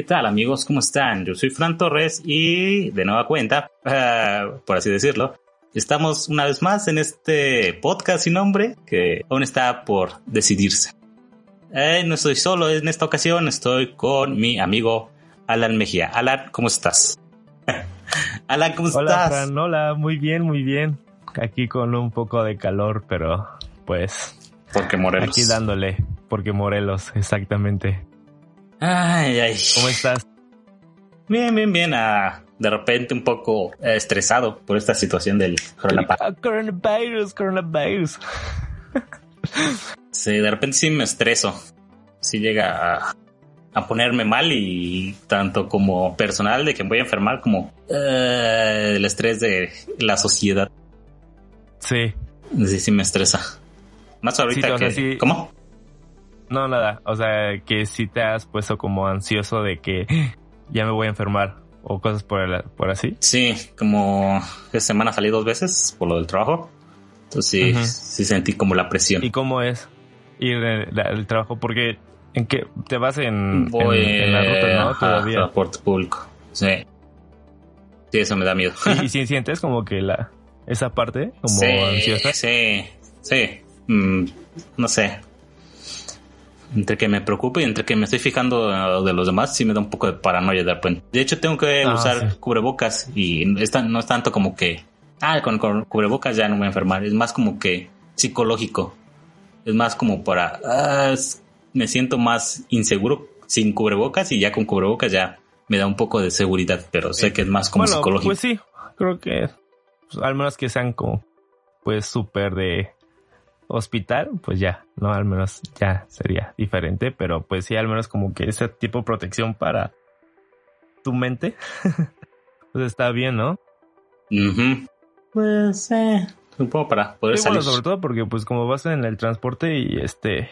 ¿Qué tal amigos? ¿Cómo están? Yo soy Fran Torres y de nueva cuenta, uh, por así decirlo, estamos una vez más en este podcast sin nombre que aún está por decidirse. Eh, no estoy solo en esta ocasión, estoy con mi amigo Alan Mejía. Alan, ¿cómo estás? Alan, ¿cómo hola, estás? Fran, hola, muy bien, muy bien. Aquí con un poco de calor, pero pues... Porque Morelos. Aquí dándole, porque Morelos, exactamente. Ay, ay. ¿Cómo estás? Bien, bien, bien. Ah, de repente un poco eh, estresado por esta situación del coronavirus. Coronavirus, coronavirus. sí, de repente sí me estreso. Sí llega a, a ponerme mal y tanto como personal de que me voy a enfermar como eh, el estrés de la sociedad. Sí. Sí, sí me estresa. Más ahorita Sí, que... sí. ¿Cómo? No, nada. O sea, que si te has puesto como ansioso de que ya me voy a enfermar o cosas por, el- por así. Sí, como esta semana salí dos veces por lo del trabajo. Entonces sí, sí sentí como la presión. ¿Y cómo es ir el trabajo? Porque en qué te vas en, Voy en, en la ruta, ¿no? Todavía. transporte público. Sí. Sí, eso me da miedo. Y, y si sientes como que la esa parte como sí, ansiosa. Sí, sí. Mm, no sé. Entre que me preocupe y entre que me estoy fijando eh, de los demás, sí me da un poco de paranoia de repente. De hecho, tengo que Ah, usar sí. cubrebocas y es tan- no es tanto como que, ah, con, con cubrebocas ya no me voy a enfermar. Es más como que psicológico. Es más como para, ah, es- me siento más inseguro sin cubrebocas y ya con cubrebocas ya me da un poco de seguridad, pero sé que es más como bueno, psicológico. pues sí, creo que pues, al menos que sean como pues súper de hospital, pues ya, no, al menos ya sería diferente, pero pues sí, al menos como que ese tipo de protección para tu mente, pues está bien, ¿no? Ujú. Pues, eh, supongo para poder Sí, bueno, salir. sobre todo porque pues como vas en el transporte y este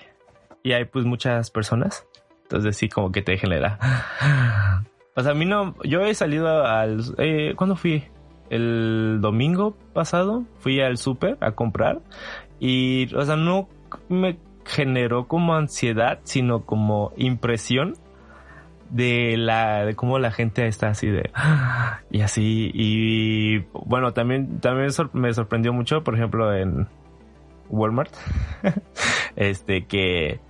y hay pues muchas personas, entonces sí como que te genera. O sea, a mí no, yo he salido al, eh, ¿cuándo fui? El domingo pasado fui al súper a comprar y, o sea, no me generó como ansiedad, sino como impresión de la de cómo la gente está así de y así. Y bueno también también me sorprendió mucho por ejemplo en Walmart este que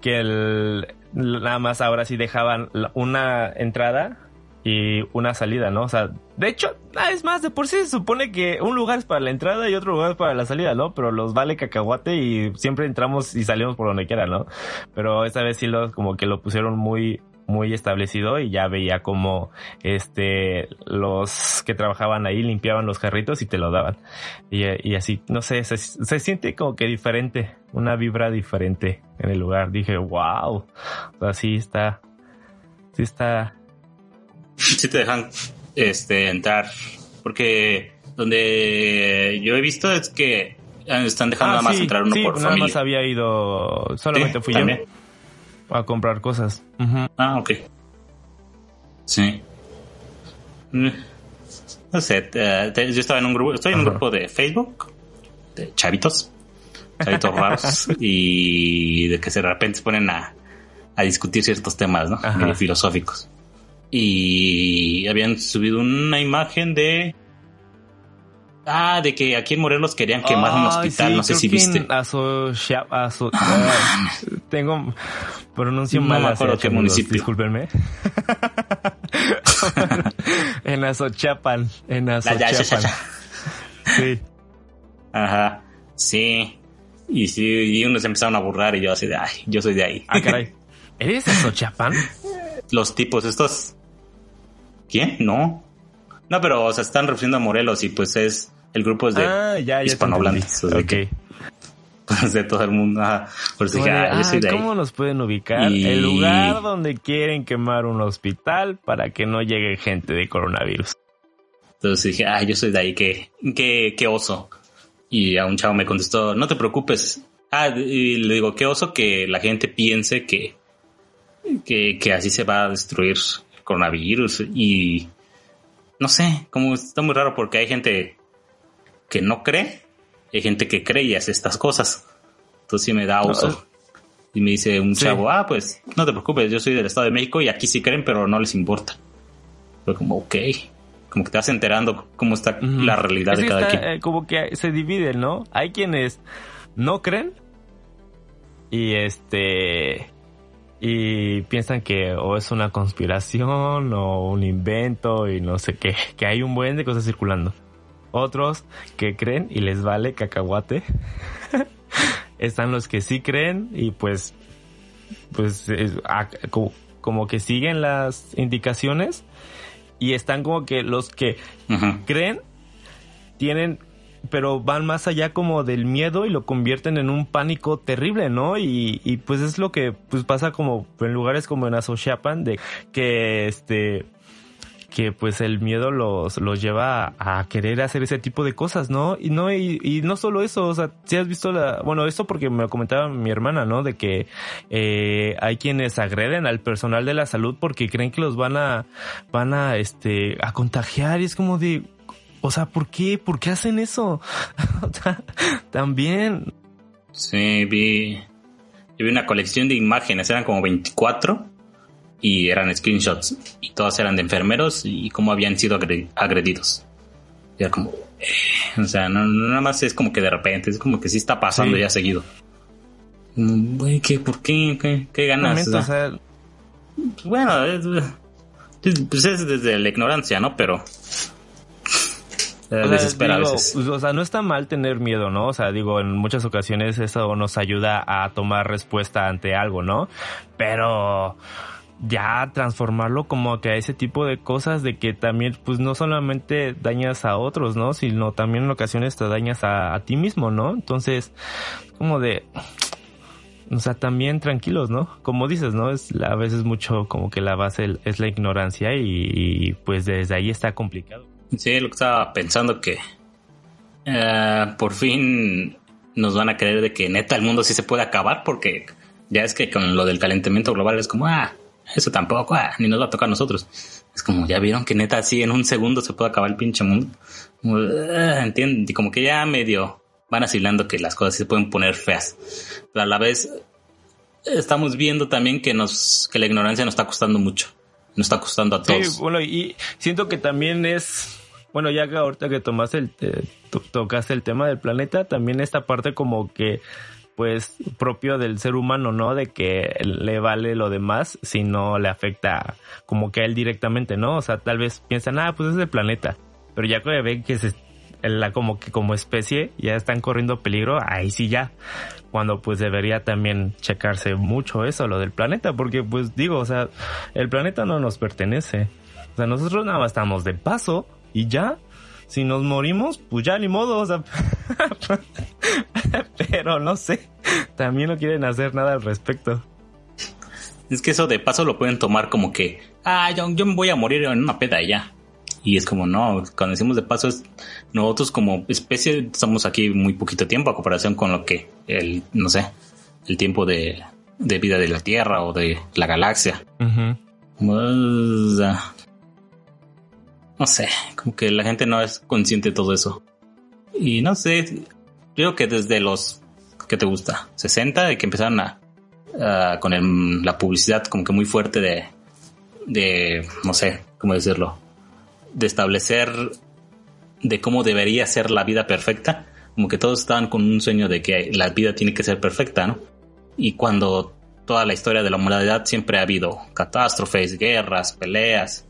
que el nada más ahora sí dejaban una entrada y una salida, ¿no? O sea, de hecho, ah, es más, de por sí se supone que un lugar es para la entrada y otro lugar es para la salida, ¿no? Pero los vale cacahuate y siempre entramos y salimos por donde quiera, ¿no? Pero esta vez sí los como que lo pusieron muy muy establecido y ya veía como este los que trabajaban ahí limpiaban los carritos y te lo daban y, así no sé se, siente como que diferente una vibra diferente en el lugar dije wow o sea está sí está Sí te dejan este entrar. Porque donde yo he visto es que están dejando nada más Ah, sí, entrar uno sí, por nada familia. más había ido solamente Sí, fui también. yo a comprar cosas. Ah, ok. Sí. Mm. No sé, te- te- yo estaba en un grupo, estoy en un grupo de Facebook de chavitos, chavitos raros y de que de repente se ponen a, a discutir ciertos temas, ¿no? Ajá. Filosóficos. Y habían subido una imagen de Ah, de que aquí en Morelos querían quemar un Ay, hospital, sí, no sé si viste. Aso- ah, tengo pronuncio No mal me acuerdo qué municipio. Discúlpenme. en Azochapan, en Azochapan. Sí. Ajá, sí. Y sí, y unos empezaron a burlar y yo así de, ay, yo soy de ahí. Ah, caray. ¿Eres Azochapan? Los tipos estos... ¿Quién? No. No, pero, o sea, están refiriendo a Morelos y pues es... El grupo es de ah, ya, ya. te hispanohablantes. entendí. o sea que- Ok. pues, de todo el mundo. Por eso dije, ah, yo soy de ¿Cómo nos pueden ubicar? El lugar donde quieren quemar un hospital para que no llegue gente de coronavirus. Entonces dije, ah, yo soy de ahí, qué, qué, qué oso. Y a un chavo me contestó, no te preocupes. Ah, y le digo, qué oso que la gente piense que, que, que así se va a destruir coronavirus. Y no sé, como está muy raro porque hay gente que no cree hay gente que cree y hace estas cosas. Entonces sí me da uso. Y me dice un chavo, ah, pues no te preocupes, yo soy del Estado de México y aquí sí creen, pero no les importa. Fue como, ok. Como que te vas enterando cómo está la realidad de cada quien. Eh, como que se divide, ¿no? Hay quienes no creen y este y piensan que o es una conspiración o un invento y no sé qué, que hay un buen de cosas circulando. Otros que creen y les vale cacahuate. Están los que sí creen y pues, pues como, que siguen las indicaciones y están como que los que creen tienen pero van más allá como del miedo y lo convierten en un pánico terrible, ¿no? Y, pues es lo que pues pasa como en lugares como en Asochiapan de que este que pues el miedo los, los lleva a, querer hacer ese tipo de cosas, ¿no? Y no, y, no solo eso, o sea, si has visto la, bueno, esto porque me comentaba mi hermana, ¿no? De que eh, hay quienes agreden al personal de la salud porque creen que los van a, van a, este, a contagiar y es como de, o sea, ¿por qué? ¿Por qué hacen eso? También. Sí, vi, vi una colección de imágenes, eran como 24 y eran screenshots y todas eran de enfermeros y cómo habían sido agredidos. Y era como, eh, o sea, no, nada más es como que de repente, es como que sí está pasando ya seguido. ¿qué, ¿Por qué? ¿Qué, ganas? bueno, es, pues es desde la ignorancia, ¿no? Pero desespera pues, O sea, no está mal tener miedo, ¿no? O sea, digo, en muchas ocasiones eso nos ayuda a tomar respuesta ante algo, ¿no? Pero ya transformarlo como que a ese tipo de cosas de que también pues no solamente dañas a otros, ¿no? Sino también en ocasiones te dañas a, ti mismo, ¿no? Entonces, como de... O sea, también tranquilos, ¿no? Como dices, ¿no? Es a veces mucho como que la base es la ignorancia y, pues desde ahí está complicado. Sí, lo que estaba pensando que eh, por fin nos van a creer de que neta el mundo sí se puede acabar porque ya es que con lo del calentamiento global es como, ah, eso tampoco, ah, ni nos va a tocar a nosotros. Es como, ya vieron que neta así en un segundo se puede acabar el pinche mundo. Ah, entienden, y como que ya medio van asilando que las cosas se pueden poner feas. Pero a la vez estamos viendo también que nos, que la ignorancia nos está costando mucho. Nos está costando a todos. Sí, bueno, y siento que también es, bueno, ya que ahorita que tomaste el, eh, tocaste el tema del planeta, también esta parte como que pues propio del ser humano, ¿no? De que le vale lo demás si no le afecta como que a él directamente, ¿no? O sea, tal vez piensan, ah, pues es el planeta. Pero ya que ven que se, la, como que como especie ya están corriendo peligro, ahí sí ya. Cuando pues debería también checarse mucho eso, lo del planeta, porque pues digo, o sea, el planeta no nos pertenece. O sea, nosotros nada más estamos de paso y ya si nos morimos, pues ya ni modo, o sea, pero no sé, también no quieren hacer nada al respecto. Es que eso de paso lo pueden tomar como que, ah, yo, me voy a morir en una peda ya. Y es como, no, cuando decimos de paso, es, nosotros como especie estamos aquí muy poquito tiempo a comparación con lo que el, no sé, el tiempo de, de vida de la Tierra o de la galaxia no sé, como que la gente no es consciente de todo eso. Y no sé, creo que desde los, ¿qué te gusta? 60, de que empezaron a, con la publicidad como que muy fuerte de, de, no sé, cómo decirlo, de establecer de cómo debería ser la vida perfecta, como que todos estaban con un sueño de que la vida tiene que ser perfecta, ¿no? Y cuando toda la historia de la humanidad siempre ha habido catástrofes, guerras, peleas,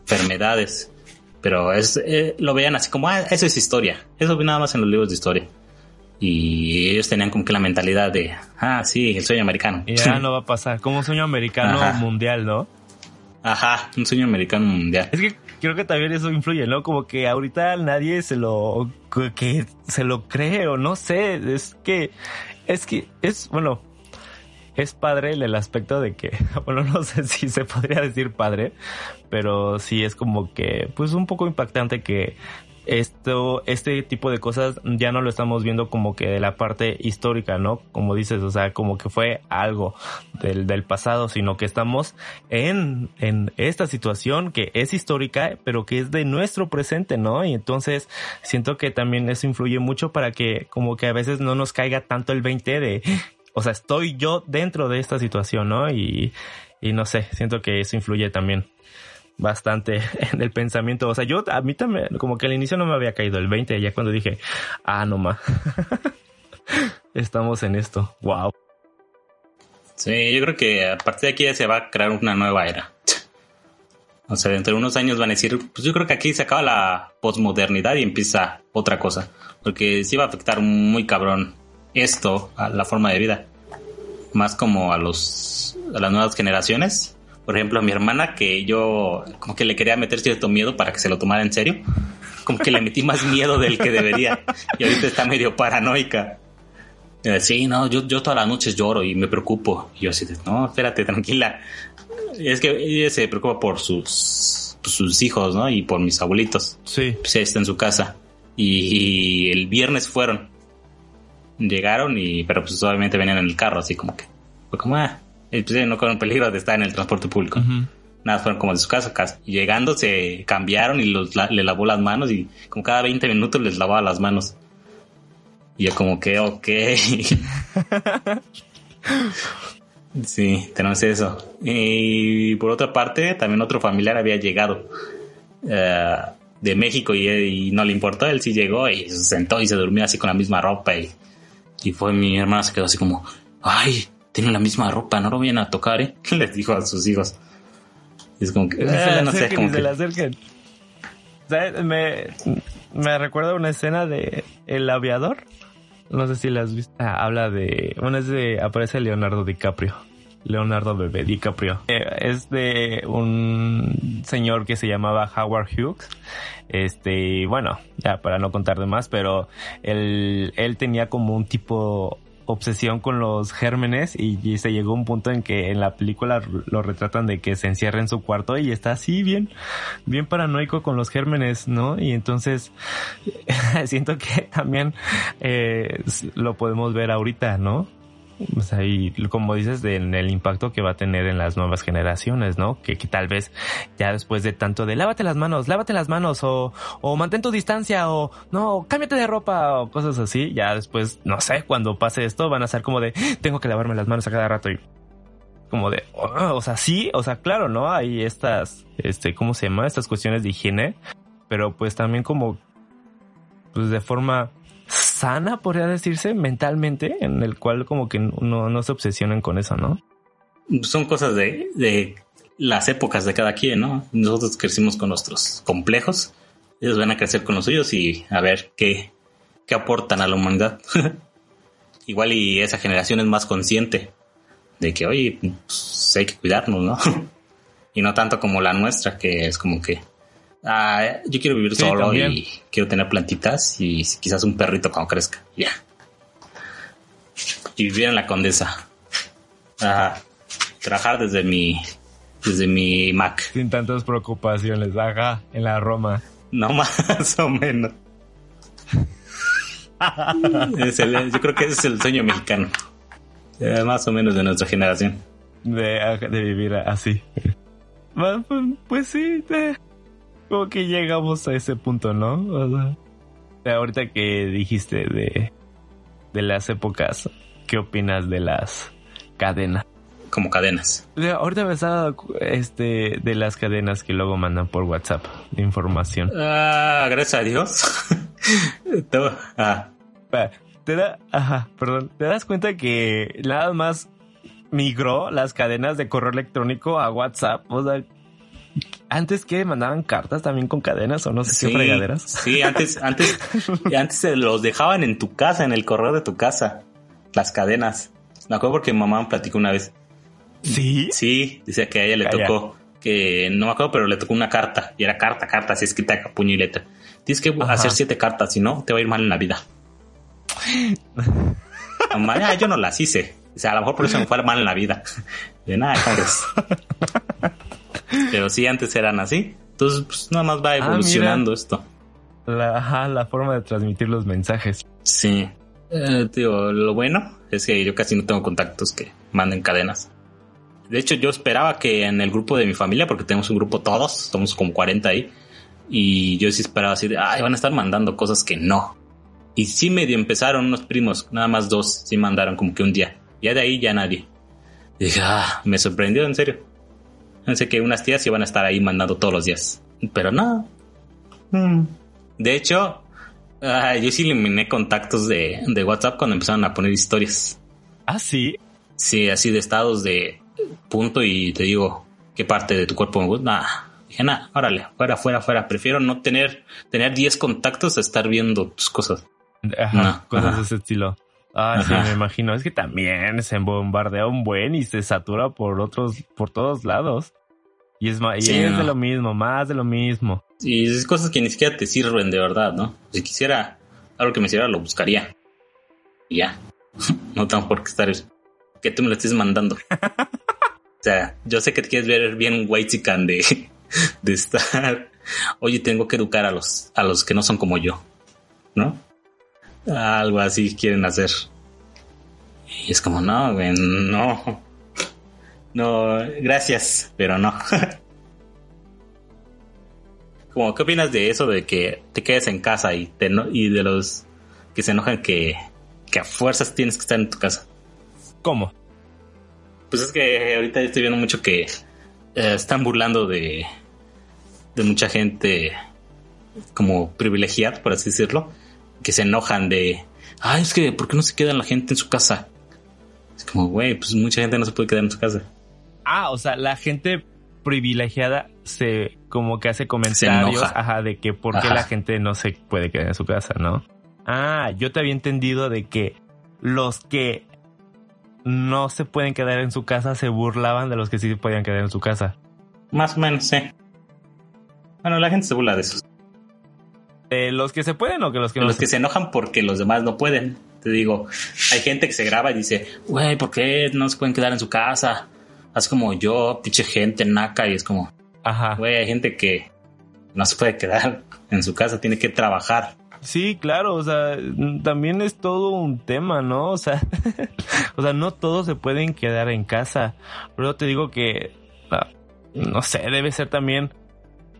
enfermedades. Pero es, eh, lo veían así como, ah, eso es historia. Eso vi nada más en los libros de historia. Y ellos tenían como que la mentalidad de, ah, sí, el sueño americano. Y ya no va a pasar, como un sueño americano mundial, ¿no? Ajá, un sueño americano mundial. Es que creo que también eso influye, ¿no? Como que ahorita nadie se lo que se lo cree o no sé, es que es que es bueno, es padre el aspecto de que, bueno, no sé si se podría decir padre, pero sí es como que, pues un poco impactante que esto, este tipo de cosas ya no lo estamos viendo como que de la parte histórica, ¿no? Como dices, o sea, como que fue algo del, del pasado, sino que estamos en, en esta situación que es histórica, pero que es de nuestro presente, ¿no? Y entonces siento que también eso influye mucho para que como que a veces no nos caiga tanto el 20 de, o sea, estoy yo dentro de esta situación, ¿no? Y, y no sé, siento que eso influye también bastante en el pensamiento. O sea, yo a mí también, como que al inicio no me había caído el 20, ya cuando dije, ah, no más. Estamos en esto. Wow. Sí, yo creo que a partir de aquí ya se va a crear una nueva era. O sea, dentro de unos años van a decir, pues yo creo que aquí se acaba la posmodernidad y empieza otra cosa. Porque sí va a afectar muy cabrón esto a la forma de vida. Más como a los a las nuevas generaciones por ejemplo, a mi hermana, que yo como que le quería meter cierto miedo para que se lo tomara en serio, como que le metí más miedo del que debería. Y ahorita está medio paranoica. Sí, no, yo, yo todas las noches lloro y me preocupo. Y yo así, no, espérate, tranquila. Es que ella se preocupa por sus, pues, sus hijos, ¿no? Y por mis abuelitos. Sí. Pues está en su casa. Y, el viernes fueron. Llegaron y, pero pues obviamente venían en el carro, así como que, fue como, ah, pues, no con peligro de estar en el transporte público. Nada, fueron como de su casa, casa. Y llegando se cambiaron y los, le lavó las manos y como cada 20 minutos les lavaba las manos. Y yo como que, ok. sí, tenemos eso. Y por otra parte, también otro familiar había llegado eh, de México y, no le importó, él sí llegó y se sentó y se durmió así con la misma ropa y, y fue mi hermana se quedó así como, ay, tienen la misma ropa, no lo vayan a tocar, ¿eh? Les dijo a sus hijos. es como que, ah, no sé, como que... acerquen. Me, me recuerda una escena de El aviador. No sé si la has visto. Ah, habla de. Bueno, es de. Aparece Leonardo DiCaprio. Leonardo Bebé DiCaprio. Eh, es de un señor que se llamaba Howard Hughes. Este, bueno, ya para no contar de más, pero él, él tenía como un tipo obsesión con los gérmenes y, se llegó un punto en que en la película lo retratan de que se encierra en su cuarto y está así bien, bien paranoico con los gérmenes, ¿no? Y entonces siento que también eh, lo podemos ver ahorita, ¿no? O sea, y como dices, de, en el impacto que va a tener en las nuevas generaciones, ¿no? Que, que, tal vez ya después de tanto de lávate las manos, lávate las manos, o, o mantén tu distancia, o no, cámbiate de ropa, o cosas así, ya después, no sé, cuando pase esto, van a ser como de, tengo que lavarme las manos a cada rato y como de, oh, o sea, sí, o sea, claro, ¿no? Hay estas, este, ¿cómo se llama? Estas cuestiones de higiene, pero pues también como, pues de forma sana, podría decirse, mentalmente, en el cual como que no, no se obsesionen con eso, ¿no? Son cosas de, de las épocas de cada quien, ¿no? Nosotros crecimos con nuestros complejos, ellos van a crecer con los suyos y a ver qué, qué aportan a la humanidad. Igual y esa generación es más consciente de que, oye, pues, hay que cuidarnos, ¿no? y no tanto como la nuestra, que es como que Ah, yo quiero vivir solo y quiero tener plantitas y quizás un perrito cuando crezca. Ya. Y vivir en la condesa. trabajar desde mi desde mi Mac. Sin tantas preocupaciones, ajá, en la Roma. No más o menos. yo creo que ese es el sueño mexicano. Eh, más o menos de nuestra generación. De, de vivir así. Pues, pues sí, como que llegamos a ese punto, ¿no? O sea, ahorita que dijiste de, de las épocas, ¿qué opinas de las cadenas? Como cadenas. ahorita me estaba este, de las cadenas que luego mandan por WhatsApp de información. Ah, gracias a Dios. ah. Te da, ajá, perdón, te das cuenta que nada más migró las cadenas de correo electrónico a WhatsApp. O sea, antes que mandaban cartas también con cadenas o no sé si fregaderas. Sí, antes, antes, antes se los dejaban en tu casa, en el correo de tu casa, las cadenas. Me acuerdo porque mi mamá me platicó una vez. Sí. Sí, dice que a ella le tocó que no me acuerdo, pero le tocó una carta y era carta, carta, así escrita a puño y letra. Tienes que hacer siete cartas, si no, te va a ir mal en la vida. Ah, yo no las hice. O sea, a lo mejor por eso me fue mal en la vida. De nada, Pero sí, antes eran así. Entonces, pues nada más va ah, evolucionando esto. La, la forma de transmitir los mensajes. Sí. Eh, lo bueno es que yo casi no tengo contactos que manden cadenas. De hecho, yo esperaba que en el grupo de mi familia, porque tenemos un grupo todos, somos como 40 ahí, y yo sí esperaba así de, ay, van a estar mandando cosas que no. Y sí medio empezaron unos primos, nada más dos, sí mandaron como que un día. Ya de ahí ya nadie. Y dije, ah, me sorprendió, en serio. Pensé que unas tías iban a estar ahí mandando todos los días. Pero no. Mm. De hecho, ah, yo sí eliminé contactos de, de WhatsApp cuando empezaron a poner historias. Ah, sí. Sí, así de estados de punto y te digo qué parte de tu cuerpo me gusta. Nah. Dije, nada, órale, fuera, fuera, fuera. Prefiero no tener, tener 10 contactos a estar viendo tus cosas. Ajá, cosas de ese estilo. Ah, sí, me imagino. Es que también se bombardea un buen y se satura por otros, por todos lados. Y es, más, y es de lo mismo, más de lo mismo. Y es cosas que ni siquiera te sirven de verdad, ¿no? Si quisiera algo que me sirva, lo buscaría. Y ya. no tengo por qué estar que tú me lo estés mandando. o sea, yo sé que te quieres ver bien white de, de estar. Oye, tengo que educar a los, a los que no son como yo, ¿no? Algo así quieren hacer. Y es como, no, güey, no. No, gracias, pero no. como, ¿qué opinas de eso de que te quedes en casa y, te y de los que se enojan que, que a fuerzas tienes que estar en tu casa? ¿Cómo? Pues es que ahorita estoy viendo mucho que eh, están burlando de, de mucha gente como privilegiada, por así decirlo, que se enojan de, ay, es que, ¿por qué no se queda la gente en su casa? Es como, güey, pues mucha gente no se puede quedar en su casa. Ah, o sea, la gente privilegiada se como que hace comentarios ajá, de que por qué la gente no se puede quedar en su casa, ¿no? Ah, yo te había entendido de que los que no se pueden quedar en su casa se burlaban de los que sí podían quedar en su casa. Más o menos, sí. Bueno, la gente se burla de esos. ¿De los que se pueden o que los que no? Los que se enojan porque los demás no pueden. Te digo, hay gente que se graba y dice, güey, ¿por qué no se pueden quedar en su casa? Haz como yo, pinche gente naca, y es como, ajá, güey, hay gente que no se puede quedar en su casa, tiene que trabajar. Sí, claro, o sea, también es todo un tema, ¿no? O sea, o sea, no todos se pueden quedar en casa. Pero te digo que, ah, no sé, debe ser también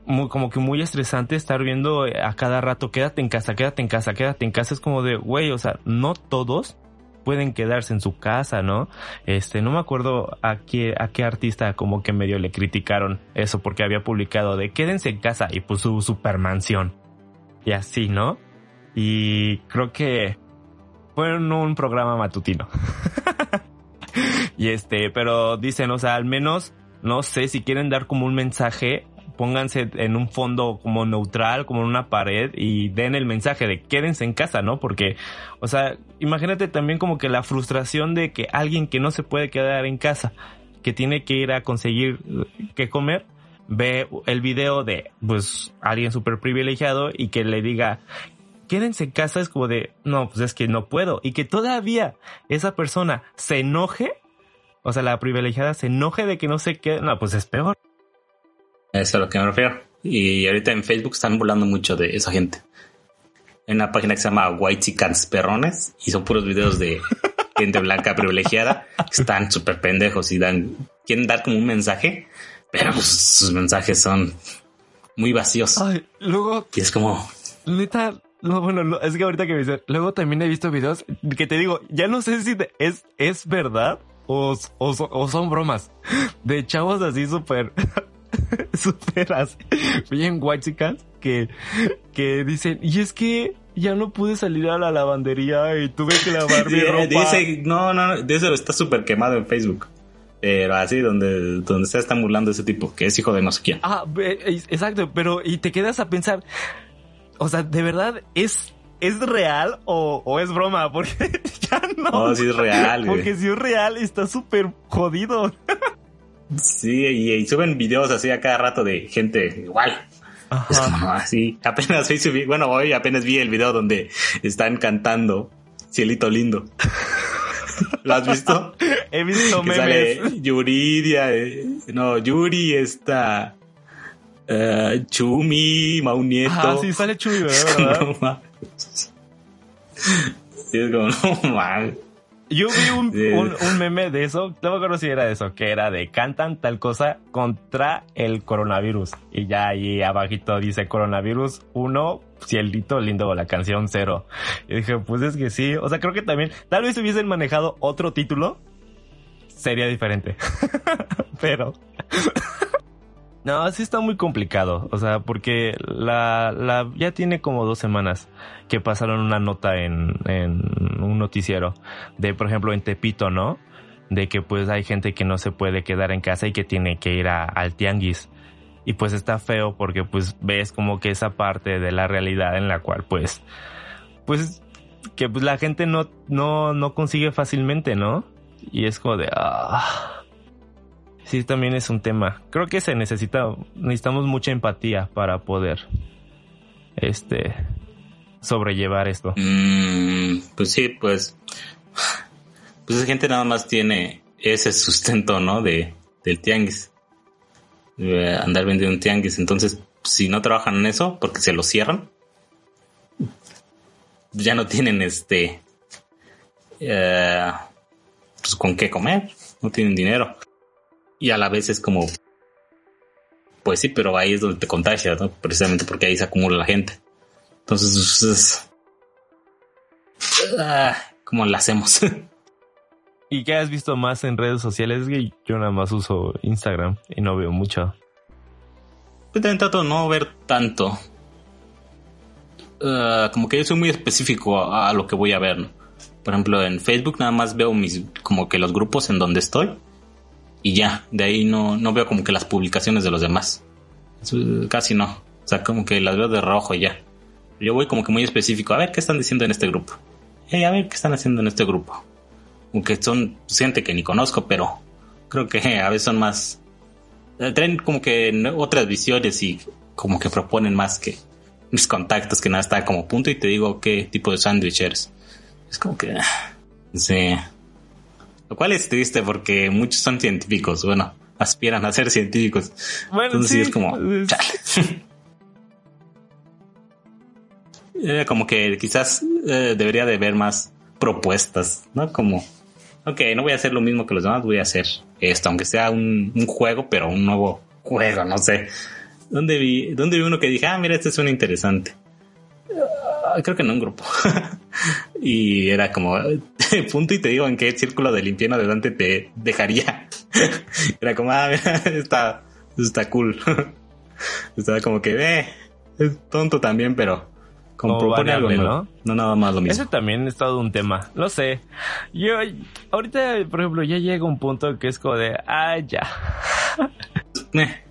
muy, como que muy estresante estar viendo a cada rato, quédate en casa, quédate en casa, quédate en casa. Es como de, güey, o sea, no todos pueden quedarse en su casa, ¿no? Este, no me acuerdo a qué, a qué artista como que medio le criticaron eso porque había publicado de quédense en casa y puso su supermansión. Y así, ¿no? Y creo que fue un programa matutino. y este, pero dicen, o sea, al menos, no sé, si quieren dar como un mensaje, pónganse en un fondo como neutral, como en una pared y den el mensaje de quédense en casa, ¿no? Porque, o sea, imagínate también como que la frustración de que alguien que no se puede quedar en casa, que tiene que ir a conseguir qué comer, ve el video de pues alguien súper privilegiado y que le diga quédense en casa es como de, no, pues es que no puedo. Y que todavía esa persona se enoje, o sea, la privilegiada se enoje de que no se quede, no, pues es peor. Eso es a lo que me refiero. Y ahorita en Facebook están burlando mucho de esa gente. Hay una página que se llama White Chicans Perrones y son puros videos de gente blanca privilegiada están súper pendejos y dan, quieren dar como un mensaje, pero pues, sus mensajes son muy vacíos. Ay, luego. Y es como. Neta, no, bueno, es que ahorita que me dice, luego también he visto videos que te digo, ya no sé si es, es verdad o, o, son bromas de chavos así súper, súper así, bien guachicas que, que dicen, y es que ya no pude salir a la lavandería y tuve que lavar mi ropa. Dice, no, no, de eso está súper quemado en Facebook. Pero así, donde, donde se está burlando ese tipo, que es hijo de no sé quién. Ah, exacto, pero y te quedas a pensar, o sea, ¿de verdad es, es real o, es broma? Porque ya no. No, sí es real. Porque si es real está súper jodido. Sí, y, suben videos así a cada rato de gente igual. Es como así. Apenas hoy bueno, hoy apenas vi el video donde están cantando Cielito Lindo. ¿Lo has visto? He visto memes. Sale Yuridia, eh, no, Yuri está uh, Chumi, Maunieto. Ah, sí, sale Chumi, ¿verdad? sí, es como, no man. Yo vi un, un, meme de eso, no me acuerdo si era eso, que era de cantan tal cosa contra el coronavirus. Y ya ahí abajito dice coronavirus 1, cielito lindo, la canción 0. Y dije, pues es que sí, o sea, creo que también, tal vez hubiesen manejado otro título, sería diferente. Pero... No, sí está muy complicado. O sea, porque la, la ya tiene como dos semanas que pasaron una nota en, en un noticiero de, por ejemplo, en Tepito, ¿no? De que pues hay gente que no se puede quedar en casa y que tiene que ir a, al tianguis. Y pues está feo porque pues ves como que esa parte de la realidad en la cual pues, pues que pues la gente no, no, no consigue fácilmente, ¿no? Y es como de, ah sí también es un tema. Creo que se necesita, necesitamos mucha empatía para poder, este, sobrellevar esto. Mm, pues sí, pues, pues esa gente nada más tiene ese sustento, ¿no? De, del tianguis. andar vendiendo un tianguis. Entonces, si no trabajan en eso, porque se lo cierran, ya no tienen este, eh, pues con qué comer, no tienen dinero y a la vez es como, pues sí, pero ahí es donde te contagias, ¿no? Precisamente porque ahí se acumula la gente. Entonces, ah, ¿cómo la hacemos? ¿Y qué has visto más en redes sociales? Yo nada más uso Instagram y no veo mucho. Pues también trato de no ver tanto. Ah, como que yo soy muy específico a, a, lo que voy a ver. ¿no? Por ejemplo, en Facebook nada más veo mis, como que los grupos en donde estoy y ya, de ahí no, no veo como que las publicaciones de los demás. Casi no. O sea, como que las veo de rojo y ya. Yo voy como que muy específico. A ver qué están diciendo en este grupo. Hey, a ver qué están haciendo en este grupo. Aunque son gente que ni conozco, pero creo que a veces son más. Eh, traen como que otras visiones y como que proponen más que mis contactos, que nada está como punto y te digo qué tipo de sándwich eres. Es como que. No sé. Lo cual es triste porque muchos son científicos, bueno, aspiran a ser científicos. Bueno, Entonces sí, es como... Eh, como que quizás eh, debería de haber más propuestas, ¿no? Como, ok, no voy a hacer lo mismo que los demás, voy a hacer esto, aunque sea un, juego, pero un nuevo juego, no sé. ¿Dónde vi, dónde vi uno que dije, ah, mira, este suena interesante? Ah, creo que en un grupo. y era como, punto y te digo en qué círculo de limpieza de Dante te dejaría. era como, ah, está, está cool. Estaba como que, eh, es tonto también, pero como, propone algo, ¿no? ¿no? nada más lo mismo. Ese también es todo un tema, lo sé. Yo, ahorita, por ejemplo, ya llega un punto que es como de, ah, ya. Eh,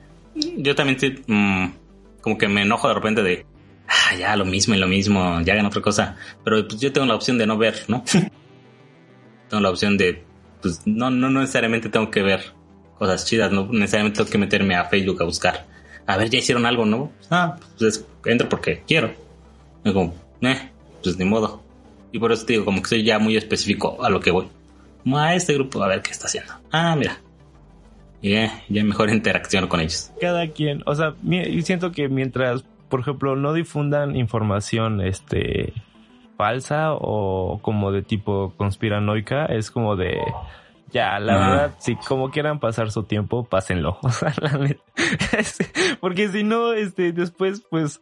yo también estoy, mm, como que me enojo de repente de, ah, ya lo mismo y lo mismo, ya hagan otra cosa. Pero pues yo tengo la opción de no ver, ¿no? Tengo la opción de, pues no, no, necesariamente tengo que ver cosas chidas, no necesariamente tengo que meterme a Facebook a buscar. A ver, ya hicieron algo, ¿no? Ah, pues entro porque quiero. Como, eh, pues ni modo. Y por eso te digo, como que soy ya muy específico a lo que voy. a este grupo, a ver qué está haciendo. Ah, mira. Y ya, ya mejor interacción con ellos. Cada quien, o sea, y siento que mientras por ejemplo, no difundan información este falsa o como de tipo conspiranoica, es como de ya, la verdad, si como quieran pasar su tiempo, pásenlo. O sea, la porque si no, este, después, pues,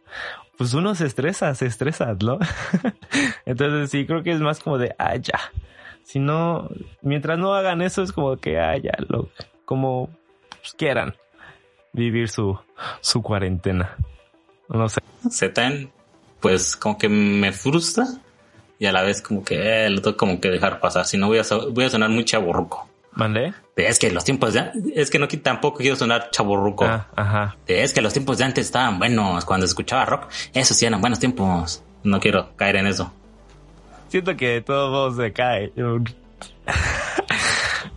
pues uno se estresa, se estresa, ¿no? Entonces sí, creo que es más como de, ah, ya. Si no, mientras no hagan eso, es como que, ah, ya, lo, como pues, quieran vivir su, su cuarentena. No sé. Se pues como que me frustra y a la vez como que eh, lo tengo como que dejar pasar. Si no voy a, voy a sonar muy chaborruco. ¿Mandé? Es que los tiempos de es que no tampoco quiero sonar chaborruco. Ah, ajá. Es que los tiempos de antes estaban buenos. Cuando escuchaba rock, esos sí eran buenos tiempos. No quiero caer en eso. Siento que de todos modos se cae.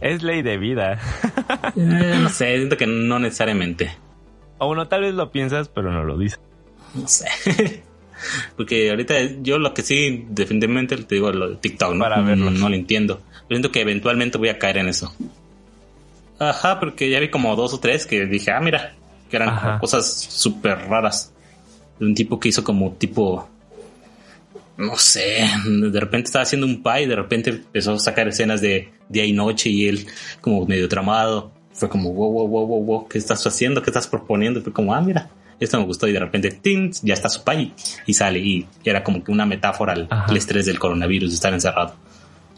Es ley de vida. Eh, no sé, siento que no necesariamente. O bueno, tal vez lo piensas, pero no lo dices. No sé. Porque ahorita yo lo que sí, definitivamente te digo lo de TikTok, ¿no? Para verlo. No, no lo entiendo. Pero siento que eventualmente voy a caer en eso. Ajá, porque ya vi como dos o tres que dije, ah, mira, que eran Ajá. cosas súper raras. De un tipo que hizo como tipo, no sé, de repente estaba haciendo un pie y de repente empezó a sacar escenas de día y noche y él como medio tramado. Fue como, wow, wow, wow, wow, wow, ¿qué estás haciendo? ¿Qué estás proponiendo? Fue como, ah, mira, esto me gustó y de repente, ¡tin! ya está su pie y sale y era como que una metáfora al, al estrés del coronavirus, de estar encerrado.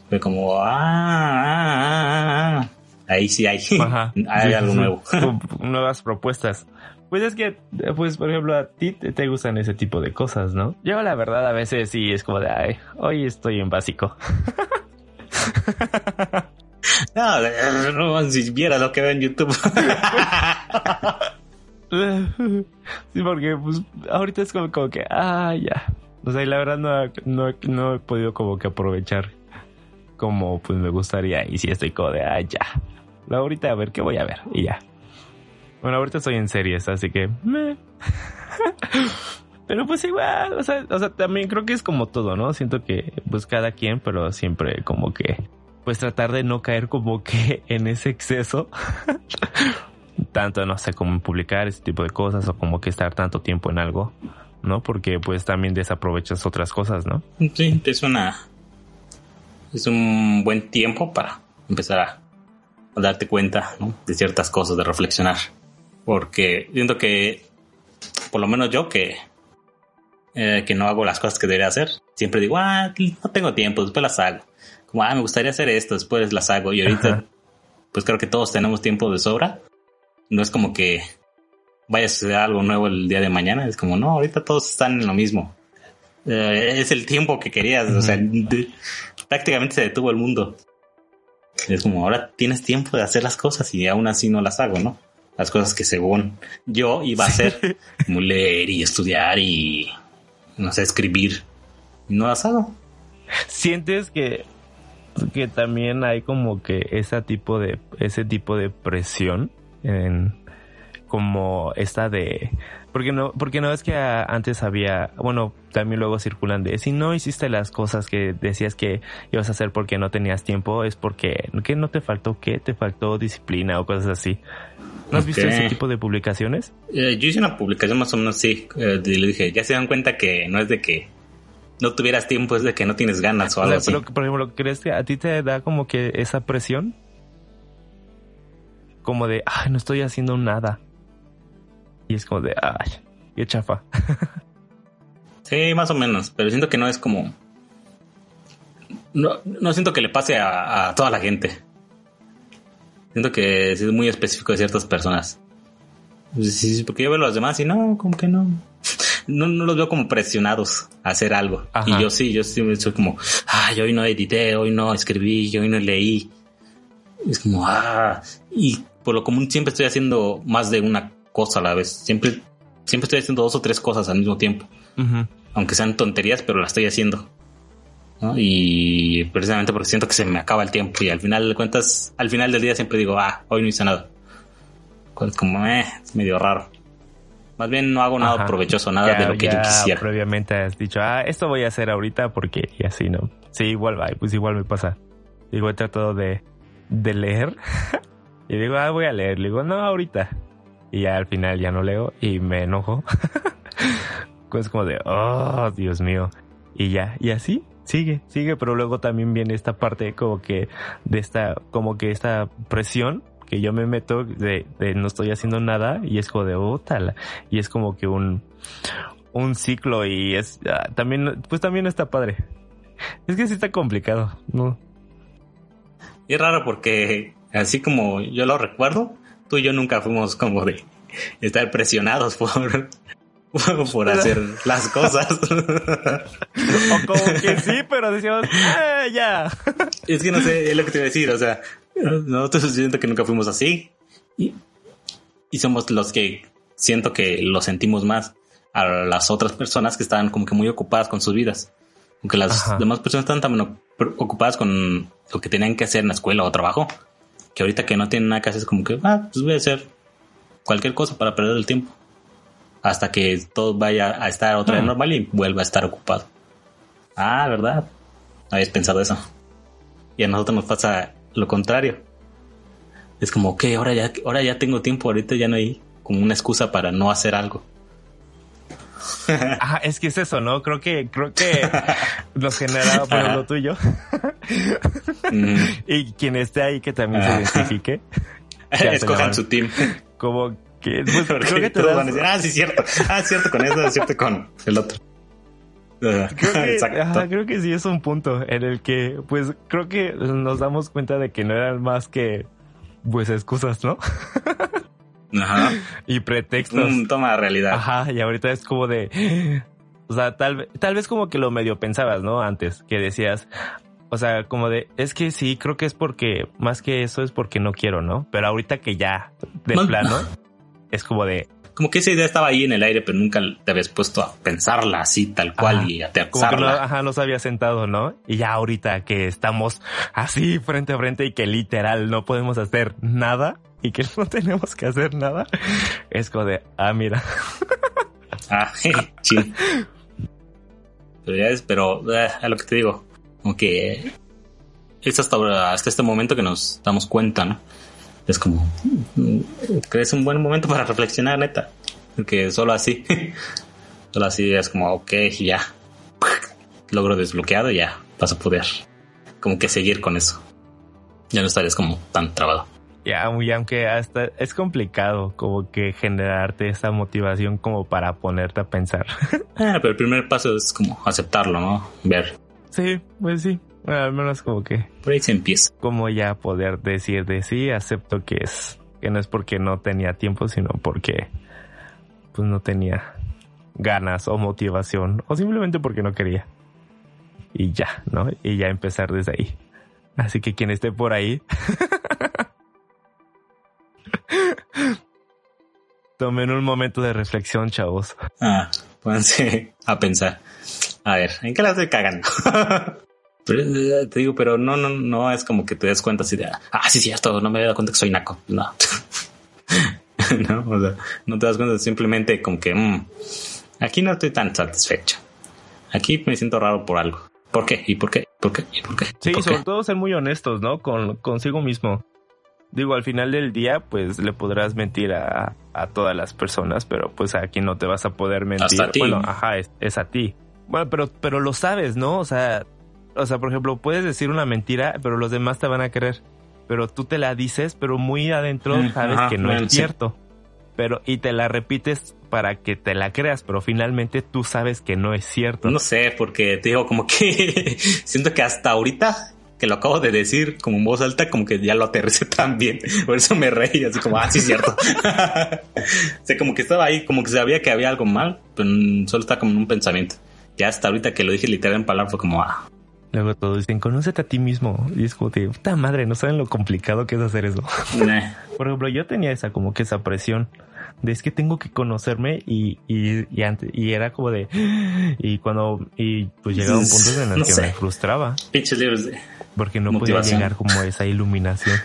Fue como, ah, ah, ah, ah. ahí sí hay, hay Sí, algo nuevo. Nuevas propuestas. Pues es que, pues por ejemplo, a ti te te gustan ese tipo de cosas, ¿no? Yo la verdad a veces sí es como de, ay, hoy estoy en básico. No, eh, no, si viera lo que veo en YouTube. sí, porque pues ahorita es como, como que, ah, ya. O sea, y la verdad no, no, no he podido como que aprovechar como pues me gustaría. Y sí estoy como de, ah, ya. Ahorita a ver qué voy a ver. Y ya. Bueno, ahorita estoy en series, así que... meh. Pero pues igual, o sea, o sea, también creo que es como todo, ¿no? Siento que pues cada quien, pero siempre como que pues tratar de no caer como que en ese exceso. tanto, no sé, como publicar ese tipo de cosas o como que estar tanto tiempo en algo, ¿no? Porque pues también desaprovechas otras cosas, ¿no? Sí, es una. Es un buen tiempo para empezar a, a darte cuenta ¿no? de ciertas cosas, de reflexionar. Porque siento que, por lo menos yo que, eh, que no hago las cosas que debería hacer, siempre digo, ah, no tengo tiempo, después las hago. Como, ah, me gustaría hacer esto, después las hago. Y ahorita, Ajá. pues creo que todos tenemos tiempo de sobra. No es como que vaya a suceder algo nuevo el día de mañana. Es como, no, ahorita todos están en lo mismo. Eh, es el tiempo que querías. O sea, de- prácticamente se detuvo el mundo. Es como, ahora tienes tiempo de hacer las cosas y aún así no las hago, ¿no? Las cosas que según yo iba a hacer, como leer y estudiar y, no sé, escribir. Y no las hago. sientes que que también hay como que ese tipo de ese tipo de presión en como esta de porque no porque no es que a- antes había bueno también luego circulan de si no hiciste las cosas que decías que ibas a hacer porque no tenías tiempo es porque que no te faltó qué te faltó disciplina o cosas así ¿No has visto ese tipo de publicaciones? Eh, yo hice una publicación más o menos así. eh, le dije, ya se dan cuenta que no es de que no tuvieras tiempo, es de que no tienes ganas o O algo sea, así. pero, por ejemplo, ¿crees que a ti te da como que esa presión? Como de, ay, no estoy haciendo nada. Y es como de, ay, qué chafa. Sí, más o menos, pero siento que no es como... No, no siento que le pase a, a toda la gente. Siento que es muy específico de ciertas personas. Pues Sí, sí, porque yo veo a los demás y no, como que no. No, no los veo como presionados a hacer algo. Ajá. Y yo sí, yo sí soy como, ay, hoy no edité, hoy no escribí, hoy no leí. Es como, ah, y por lo común siempre estoy haciendo más de una cosa a la vez. Siempre, siempre estoy haciendo dos o tres cosas al mismo tiempo aunque sean tonterías, pero las estoy haciendo. ¿no? Y precisamente porque siento que se me acaba el tiempo y al final de cuentas, al final del día siempre digo, ah, hoy no hice nada. Pues como, eh, es medio raro. Más bien no hago nada Ajá. provechoso, nada Ya- de lo que yo quisiera. Previamente has dicho, ah, esto voy a hacer ahorita porque, y así, ¿no? Sí, igual va, pues igual me pasa. Digo, he tratado de, de leer y digo, ah, voy a leer. Le digo, no, ahorita. Y ya al final ya no leo y me enojo. es como de, oh, Dios mío. Y ya, y así, sigue, sigue, pero luego también viene esta parte como que de esta, como que esta presión que yo me meto de, no estoy haciendo nada y es como de, oh. Y es como que un, un ciclo y es, ah, también, pues también está padre. Es que sí está complicado, ¿no? Y es raro porque así como yo lo recuerdo, tú y yo nunca fuimos como de estar presionados por, por hacer las cosas. O como que sí, pero decíamos, ah, ya. Es que no sé, es lo que te iba a decir, o sea, nosotros siento que nunca fuimos así y, y somos los que siento que lo sentimos más a las otras personas que estaban como que muy ocupadas con sus vidas. Aunque las Ajá. demás personas estaban también ocupadas con lo que tenían que hacer en la escuela o trabajo. Que ahorita que no tienen nada que hacer es como que, ah, pues voy a hacer cualquier cosa para perder el tiempo. Hasta que todo vaya a estar otra vez Ah. normal y vuelva a estar ocupado. Ah, ¿verdad? No habías pensado eso. Y a nosotros nos pasa lo contrario. Es como, ok, ahora ya, ahora ya tengo tiempo, ahorita ya no hay como una excusa para no hacer algo. Ajá, es que es eso, ¿no? Creo que, creo que nos generaba por lo tuyo. Mm. y quien esté ahí que también se identifique. Escojan su team. Como que, pues, creo que te todos das- van a decir, ah, sí, cierto. Ah, es cierto con eso, es cierto con el otro. Creo que, ajá, creo que sí es un punto en el que, pues, creo que nos damos cuenta de que no eran más que, pues, excusas, ¿no? Ajá. Y pretextos. Un toma de realidad. Ajá, y ahorita es como de, o sea, tal, tal vez como que lo medio pensabas, ¿no? Antes, que decías, o sea, como de, es que sí, creo que es porque, más que eso es porque no quiero, ¿no? Pero ahorita que ya, de No. plano, es como de, Como que esa idea estaba ahí en el aire, pero nunca te habías puesto a pensarla así, tal cual, Ajá. y a como que no, ajá, no se había sentado, ¿no? Y ya ahorita que estamos así frente a frente y que literal no podemos hacer nada y que no tenemos que hacer nada, es como de, ah, mira. Ah, sí. Pero eh, a lo que te digo, como que es hasta, hasta este momento que nos damos cuenta, ¿no? Es como, mm, que es un buen momento para reflexionar, neta. Porque solo así, solo así es como, ok, ya, logro desbloqueado, ya vas a poder como que seguir con eso. Ya no estarías como tan trabado. Ya, y aunque hasta es complicado como que generarte esa motivación como para ponerte a pensar. Ah, pero el primer paso es como aceptarlo, ¿no? Ver, sí, pues sí. Bueno, al menos como que, por ahí se empieza. como ya poder decir de sí, acepto que es, que no es porque no tenía tiempo, sino porque pues no tenía ganas o motivación o simplemente porque no quería. Y ya, ¿no? Y ya empezar desde ahí. Así que quien esté por ahí, tomen un momento de reflexión, chavos. Ah, pónganse a pensar. A ver, ¿en qué la estoy cagando? Pero, eh, te digo, pero no, no, no es como que te des cuenta así de, ah, sí, cierto, no me había dado cuenta que soy naco. No. no, o sea, no te das cuenta, simplemente como que, mm, aquí no estoy tan satisfecho. Aquí me siento raro por algo. ¿Por qué? ¿Y por qué? ¿Por qué? ¿Y por qué? Sí, ¿Por sobre qué? todo ser muy honestos, ¿no? Con consigo mismo. Digo, al final del día, pues le podrás mentir a, a todas las personas, pero pues aquí no te vas a poder mentir. Hasta a ti. Bueno, ajá, es, es a ti. Bueno, pero, pero lo sabes, ¿no? O sea, o sea, por ejemplo, puedes decir una mentira, pero los demás te van a creer. Pero tú te la dices, pero muy adentro Mm, sabes ajá, que no bueno, es sí. cierto. Pero, y te la repites para que te la creas, pero finalmente tú sabes que no es cierto. No sé, porque te digo, como que siento que hasta ahorita que lo acabo de decir como en voz alta, como que ya lo aterricé tan bien. Por eso me reí, así como, ah, sí, es cierto. o sea, como que estaba ahí, como que sabía que había algo mal, pero solo está como en un pensamiento. Ya hasta ahorita que lo dije literal en palabras fue como, ah, Luego todos dicen, conócete a ti mismo. Y es como de, puta madre, no saben lo complicado que es hacer eso. nah. Por ejemplo, yo tenía esa, como que esa presión de es que tengo que conocerme y, y, y, antes, y era como de, y cuando, y pues llegaba un punto en el No que sé. me frustraba pinches libros de... porque no Motivación. podía llegar como esa iluminación.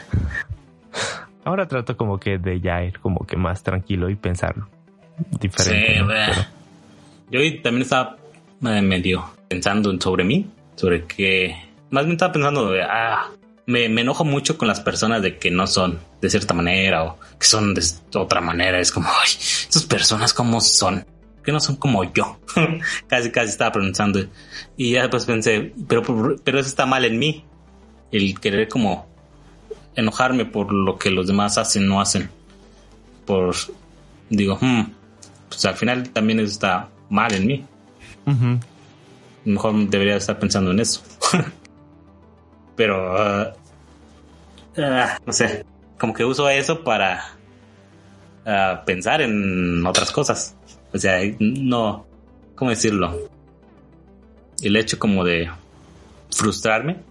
Ahora trato como que de ya ir como que más tranquilo y pensar diferente. Sí, ¿no? Pero- Yo también estaba eh, medio pensando en- sobre mí, sobre que más bien estaba pensando de, ah, me, me enojo mucho con las personas de que no son de cierta manera o que son de otra manera. Es como, ay, estas personas cómo son, que no son como yo. casi, casi estaba pensando. Y ya después pensé, pero, pero eso está mal en mí. El querer como enojarme por lo que los demás hacen, no hacen. Por, digo, hmm, pues al final también eso está mal en mí. Ujú. Mejor debería estar pensando en eso. Pero, ah, no sé, como que uso eso para ah, pensar en otras cosas. O sea, no, ¿cómo decirlo? El hecho como de frustrarme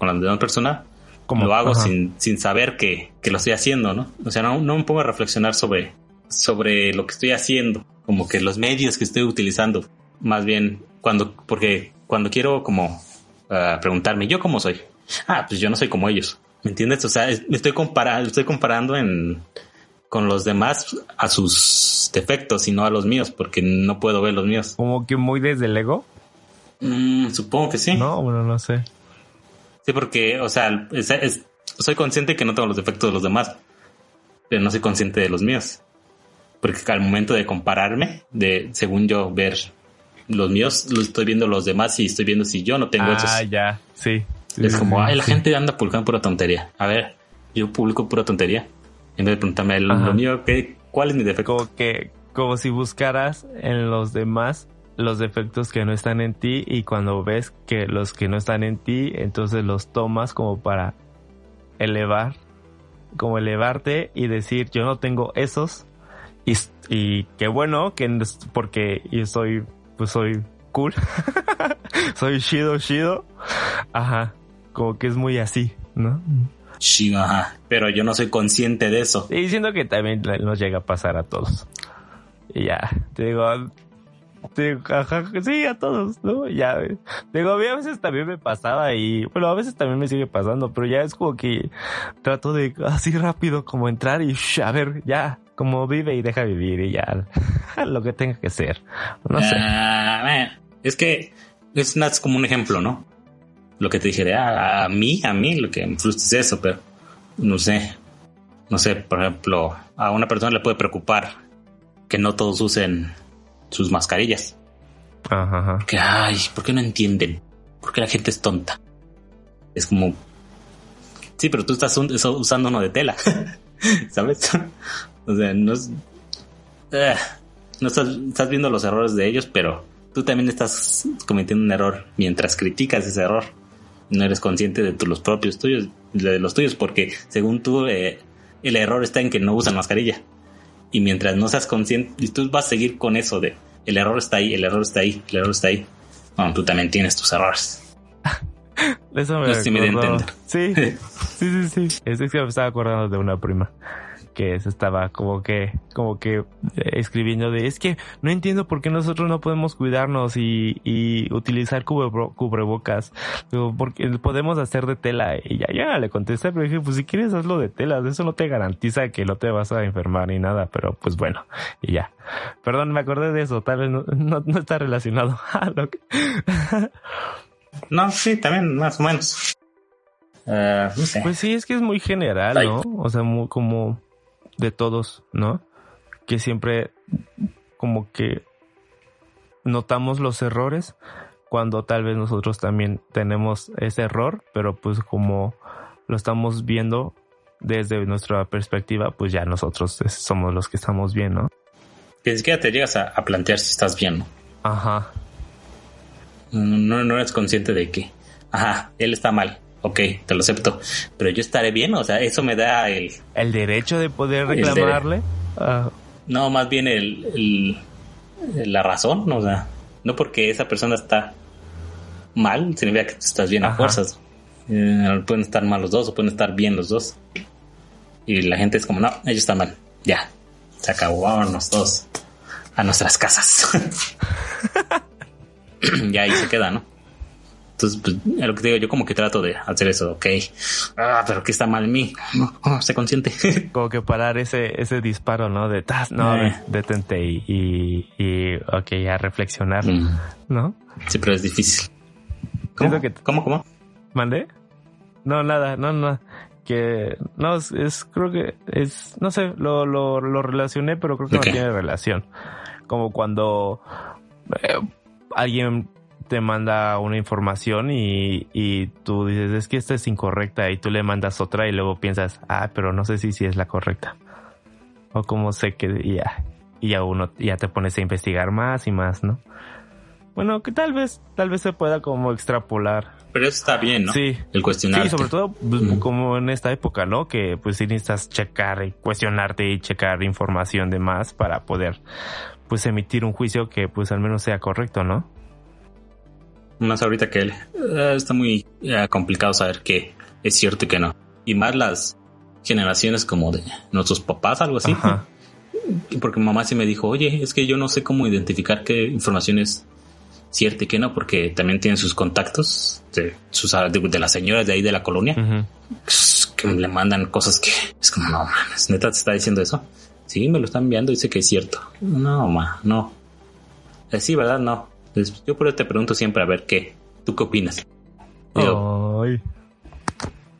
con la demás persona, Como- lo hago sin, sin saber que, que lo estoy haciendo, ¿no? O sea, no, no me pongo a reflexionar sobre, sobre lo que estoy haciendo, como que los medios que estoy utilizando. Más bien, cuando, porque cuando quiero como ah, preguntarme, ¿yo cómo soy? Ah, pues yo no soy como ellos. ¿Me entiendes? O sea, me estoy comparando, estoy comparando en con los demás a sus defectos y no a los míos, porque no puedo ver los míos. Como que muy desde el ego. Mm, supongo que sí. No, bueno, no sé. Sí, porque, o sea, soy consciente que no tengo los defectos de los demás, pero no soy consciente de los míos. Porque al momento de compararme, de según yo ver los míos, lo estoy viendo los demás y estoy viendo si yo no tengo esos. Ah, ya, sí. es como, ay, la gente anda publicando pura tontería. A ver, yo publico pura tontería. En vez de preguntarme lo mío, ¿qué, ¿cuál es mi defecto? Como que, como si buscaras en los demás los defectos que no están en ti y cuando ves que los que no están en ti, entonces los tomas como para elevar, como elevarte y decir, yo no tengo esos y, y qué bueno que porque yo soy, pues soy cool, soy shido shido, ajá, como que es muy así, ¿no? Sí, ajá, pero yo no soy consciente de eso. Y diciendo que también nos llega a pasar a todos. Y ya, te digo, sí, a todos, ¿no? Ya, digo, a mí a veces también me pasaba y, bueno, a veces también me sigue pasando, pero ya es como que trato de así rápido como entrar y, a ver, ya, como vive y deja vivir y ya, lo que tenga que ser. No sé. Ah, es que es como un ejemplo, ¿no? Lo que te dije ah, a, mí, a mí, lo que me frustra es eso, pero no sé. No sé, por ejemplo, a una persona le puede preocupar que no todos usen sus mascarillas. Ajá, Que, ay, ¿por qué no entienden? ¿Por qué la gente es tonta? Es como, sí, pero tú estás usando uno de tela, ¿sabes? o sea, no es, eh, no estás, estás viendo los errores de ellos, pero tú también estás cometiendo un error mientras criticas ese error. No eres consciente de los propios tuyos, de los tuyos, porque según tú, eh, el error está en que no usan mascarilla. Y mientras no seas consciente, y tú vas a seguir con eso de el error está ahí, el error está ahí, el error está ahí. Bueno, tú también tienes tus errores. Eso me, no me entender. Sí, sí, sí, sí. Es que me estaba acordando de una prima que se estaba como que, como que eh, escribiendo de, es que no entiendo por qué nosotros no podemos cuidarnos y, y utilizar cubrebocas, porque podemos hacer de tela. Y ya, ya le contesté, pero dije, pues si quieres hazlo de tela, eso no te garantiza que no te vas a enfermar ni nada, pero pues bueno, y ya. Perdón, me acordé de eso, tal vez no, no, está relacionado a lo que... no, sí, también, más o menos. Uh, no sé. Pues sí, es que es muy general, ¿no? O sea, muy como de todos, ¿no? Que siempre como que notamos los errores cuando tal vez nosotros también tenemos ese error, pero pues como lo estamos viendo desde nuestra perspectiva, pues ya nosotros somos los que estamos bien, ¿no? Que ni siquiera te llegas a, plantear si estás bien, ¿no? Ajá. No, no eres consciente de que, ajá, él está mal, ok, te lo acepto, pero yo estaré bien, o sea, eso me da el... El derecho de poder reclamarle. No, más bien el, la razón, o sea, no porque esa persona está mal, significa que estás bien a fuerzas. Eh, pueden estar mal los dos o pueden estar bien los dos. Y la gente es como, no, ellos están mal, ya, se acabó, vámonos todos a nuestras casas. ya ahí se queda, ¿no? Entonces, pues, es lo que te digo, yo como que trato de hacer eso, ok. Ah, pero ¿qué está mal en mí? No, se consciente. como que parar ese, ese disparo, ¿no? De, no, eh. detente y, y, ok, a reflexionar, mm. ¿no? Sí, pero es difícil. ¿Cómo? Que... ¿Cómo, cómo? ¿Mandé? No, nada, no, no. Que, no, es, creo que es, no sé, lo, lo, lo relacioné, pero creo que no tiene relación. Como cuando eh, alguien te manda una información y, y, tú dices, es que esta es incorrecta y tú le mandas otra y luego piensas, ah, pero no sé si, si es la correcta. O como sé que ya, y ya uno ya te pones a investigar más y más, ¿no? Bueno, que tal vez, tal vez se pueda como extrapolar. Pero eso está bien, ¿no? Sí. El cuestionar. Sí, sobre todo pues, como en esta época, ¿no? Que pues sí necesitas checar y cuestionarte y checar información de más para poder pues emitir un juicio que pues al menos sea correcto, ¿no? Más ahorita que él. Eh, está muy eh, complicado saber qué es cierto y qué no. Y más las generaciones como de nuestros papás, algo así. Porque mamá sí me dijo, oye, es que yo no sé cómo identificar qué información es cierto y qué no, porque también tienen sus contactos de, sus, de, las señoras de ahí de la colonia que le mandan cosas que es como, no mames, neta te está diciendo eso. Sí, me lo están enviando, dice que es cierto. No, ma, no. Eh, sí, ¿verdad? No. Yo por eso te pregunto siempre a ver qué, ¿tú qué opinas? Digo, Ay.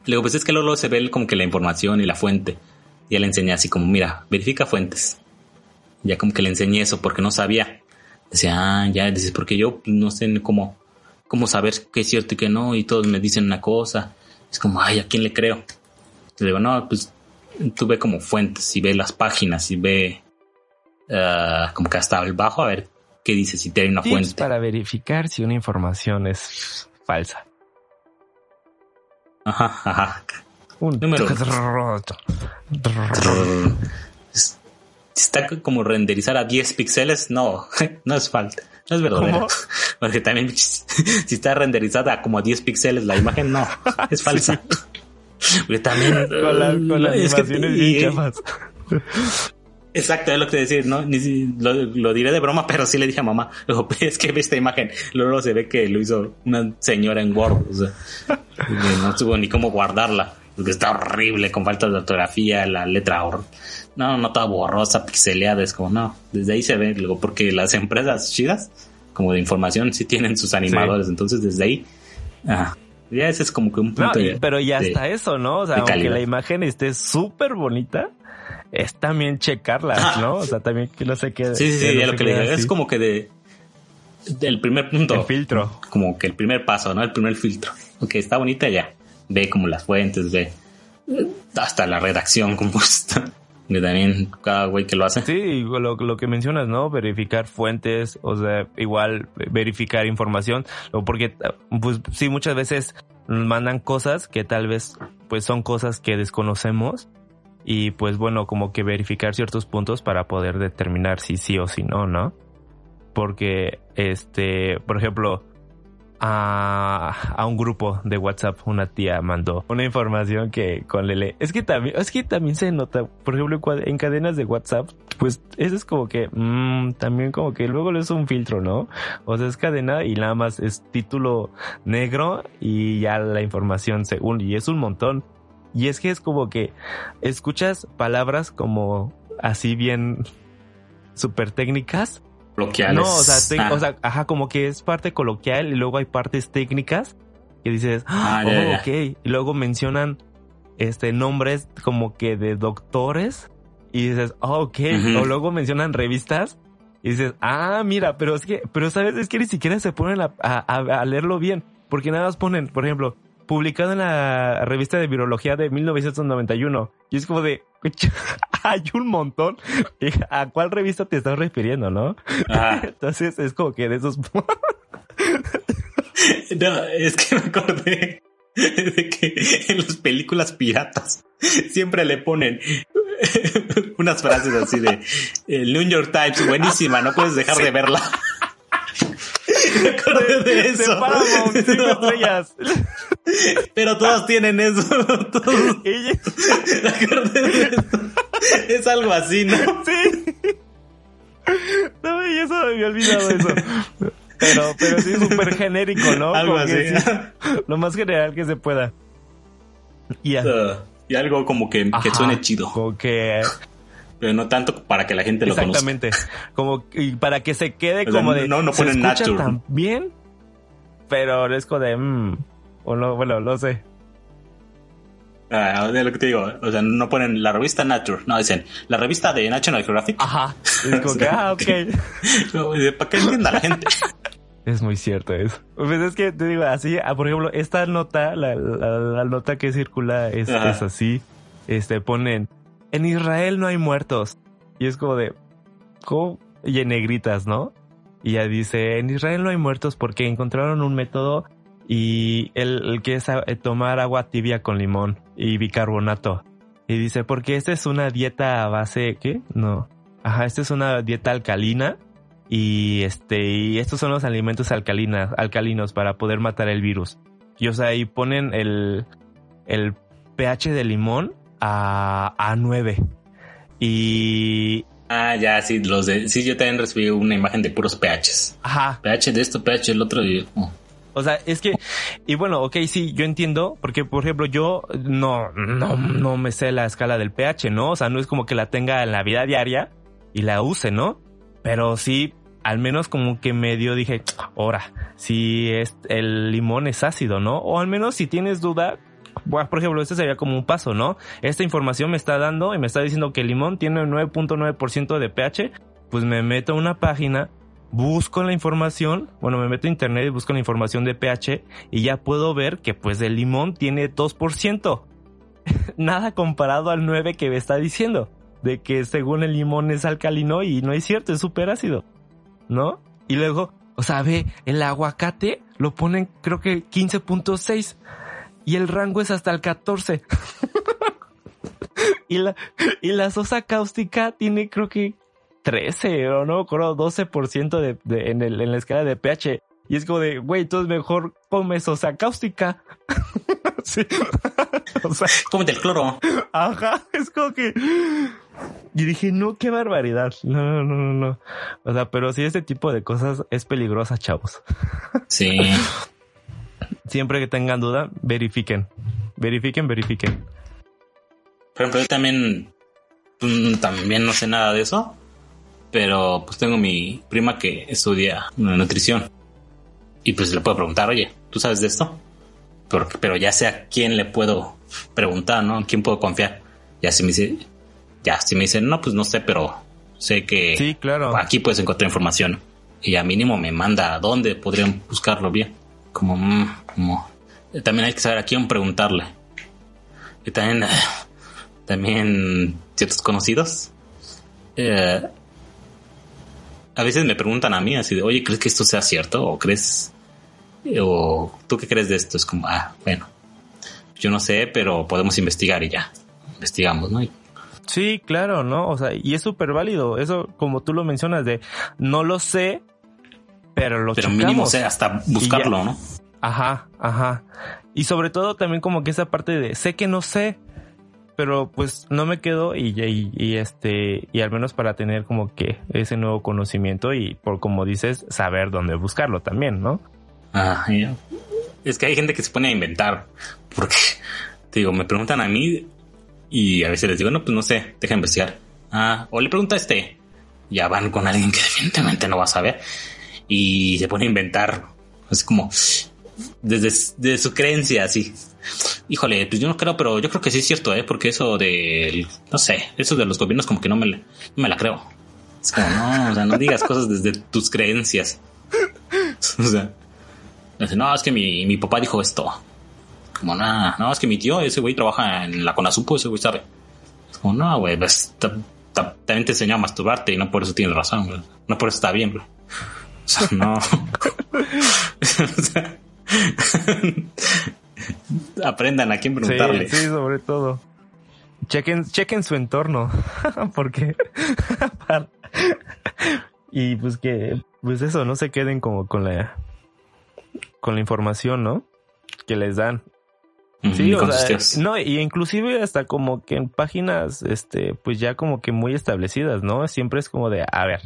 Luego, pues es que luego se ve como que la información y la fuente. Y él le enseñé así como, mira, verifica fuentes. Ya como que le enseñé eso porque no sabía. Decía, ah, ya, dices, porque yo no sé cómo, cómo saber qué es cierto y qué no, y todos me dicen una cosa. Es como, ay, ¿a quién le creo? Le digo, no, pues tú ve como fuentes y ve las páginas y ve ah, como que hasta el bajo a ver qué dice, si tiene una fuente. Para verificar si una información es falsa. Ajá, ajá. Un número. Está como renderizar a 10 píxeles. No, no es falta. No es verdadero. Porque también si está renderizada como a 10 píxeles la imagen, no, es falsa. Porque también. Con, la, con las animaciones bien Exacto, es lo que te decía, ¿no? lo, diré de broma, pero sí le dije a mamá, es que ve esta imagen, luego se ve que lo hizo una señora en Word, o sea, no tuvo ni cómo guardarla, porque está horrible, con falta de ortografía, la letra, no, no está borrosa, pixeleada, es como, no, desde ahí se ve, luego, porque las empresas chidas, como de información, sí tienen sus animadores, entonces desde ahí, ah, ya ese es como que un punto. pero ya está eso, ¿no? O sea, aunque la imagen esté súper bonita, es también checarla, ah. ¿no? O sea, también que no sé qué. Sí, sí, sí, lo que le digo. Es como que de. Del primer punto. El filtro. Como que el primer paso, ¿no? El primer filtro. Aunque está bonita ya. Ve como las fuentes, ve. Hasta la redacción compuesta. Y también cada güey que lo hace. Sí, lo, lo, que mencionas, ¿no? Verificar fuentes, o sea, igual verificar información, porque pues sí, muchas veces nos mandan cosas que tal vez pues son cosas que desconocemos y pues bueno, como que verificar ciertos puntos para poder determinar si sí o si no, ¿no? Porque, este, por ejemplo, a, un grupo de WhatsApp una tía mandó una información que con Lele es que también es que también se nota por ejemplo en cadenas de WhatsApp pues eso es como que mmm, también como que luego es un filtro no o sea es cadena y nada más es título negro y ya la información según y es un montón y es que es como que escuchas palabras como así bien súper técnicas no, o sea, ah. o sea, ajá, como que es parte coloquial y luego hay partes técnicas que dices, ah, oh, ok. Y luego mencionan este nombres como que de doctores y dices, oh, ok. O luego mencionan revistas y dices, ah, mira, pero es que, pero sabes, es que ni siquiera se ponen a, a leerlo bien, porque nada más ponen, por ejemplo, publicado en la revista de virología de 1991. Y es como de, hay un montón. ¿A cuál revista te estás refiriendo, no? Entonces es como que de esos... no, es que me acordé de que en las películas piratas siempre le ponen unas frases así de el New York Times, buenísima, no puedes dejar de verla. Me acordé de, eso. De estrellas. Pero todos tienen eso. Todos. Me acordé de eso. Es algo así, ¿no? Sí. No, y eso me había olvidado eso. Pero, pero sí, súper genérico, ¿no? Algo así. lo más general que se pueda. Y, y algo como que, que suene chido. Como que pero no tanto para que la gente lo conozca. Exactamente. Como y para que se quede como de no no ponen Nature también, pero es como de mm, o no, bueno, no sé. Ah, de lo que te digo, o sea, no ponen la revista Nature, no dicen la revista de National Geographic. Ajá. Es como que, ah, ok. para que entienda la gente. Es muy cierto eso. Pues es que te digo, así, ah, por ejemplo, esta nota, la, la, nota que circula es, es así. Este, ponen en Israel no hay muertos. Y es como de, ¿cómo? Y en negritas, ¿no? Y ya dice, en Israel no hay muertos porque encontraron un método y el, que es eh, tomar agua tibia con limón y bicarbonato. Y dice, porque esta es una dieta a base, ¿qué? No. Ajá, esta es una dieta alcalina y este, y estos son los alimentos alcalinas, alcalinos para poder matar el virus. Y o sea, ahí ponen el, el pH de limón a, a 9. Y, Ah, ya, sí, los de. Sí, yo también recibí una imagen de puros PHs. Ajá. PH de esto, PH del otro. Y, oh. O sea, es que, y bueno, ok, sí, yo entiendo, porque por ejemplo, yo no, no, no me sé la escala del pH, ¿no? O sea, no es como que la tenga en la vida diaria y la use, ¿no? Pero sí, al menos como que medio dije, ahora, si es, el limón es ácido, ¿no? O al menos si tienes duda, bueno, por ejemplo, este sería como un paso, ¿no? Esta información me está dando y me está diciendo que el limón tiene 9.9% de pH, pues me meto a una página busco la información, bueno, me meto a internet y busco la información de pH y ya puedo ver que pues el limón tiene 2%. Nada comparado al 9 que me está diciendo, de que según el limón es alcalino y no es cierto, es súper ácido, ¿no? Y luego, o sea, ve, el aguacate lo ponen creo que 15.6 y el rango es hasta el 14. y, la, y la sosa cáustica tiene creo que 13 o no, creo 12% de, de, en, el, en la escala de pH. Y es como de, güey, entonces mejor comes sosa cáustica. sí. o sea, cómete el cloro. Ajá, es como que... Y dije, no, qué barbaridad. No, no, no, no. O sea, pero sí, este tipo de cosas es peligrosa, chavos. Sí. Siempre que tengan duda, verifiquen. Verifiquen, verifiquen. Por ejemplo, yo también, mm, también no sé nada de eso pero pues tengo mi prima que estudia nutrición y pues le puedo preguntar, oye, ¿tú sabes de esto? Pero, pero ya sé a quién le puedo preguntar, ¿no? ¿A quién puedo confiar? Ya si me dice, ya si me dicen, no, pues no sé, pero sé que sí, claro. aquí puedes encontrar información y a mínimo me manda a dónde podrían buscarlo bien. Como, mm, como también hay que saber a quién preguntarle. Y también, también ciertos conocidos eh, a veces me preguntan a mí así de, oye, ¿crees que esto sea cierto? ¿O crees? ¿O tú qué crees de esto? Es como, ah, bueno, yo no sé, pero podemos investigar y ya. Investigamos, ¿no? Sí, claro, ¿no? O sea, y es súper válido. Eso, como tú lo mencionas, de no lo sé, pero lo Pero mínimo sé hasta buscarlo, ¿no? Ajá, ajá. Y sobre todo también como que esa parte de sé que no sé, pero pues no me quedo y, y, este y al menos para tener como que ese nuevo conocimiento y por como dices saber dónde buscarlo también, ¿no? Ah, es que hay gente que se pone a inventar porque te digo me preguntan a mí y a veces les digo no pues no sé deja investigar ah o le pregunta a este ya van con alguien que definitivamente no va a saber y se pone a inventar es como desde, su creencia así Híjole, pues yo no creo, pero yo creo que sí es cierto, ¿eh? Porque eso de, no sé, eso de los gobiernos como que no me, me la creo. Es como, no, o sea, no digas cosas desde tus creencias. O sea, no, es que mi, mi papá dijo esto. Como, nada, no, es que mi tío, ese güey trabaja en la Conasupo, ese güey sabe. Como, no, güey, pues, también te enseñó a masturbarte y no por eso tienes razón. No por eso está bien, güey. Sea, no. o sea, aprendan a quién preguntarle. Sí, sobre todo. Chequen, chequen su entorno. Porque. y pues que. Pues eso, no se queden como con la. Con la información, ¿no? Que les dan. Sí, o sea, no, y inclusive hasta como que en páginas, este, pues ya como que muy establecidas, ¿no? Siempre es como de, a ver,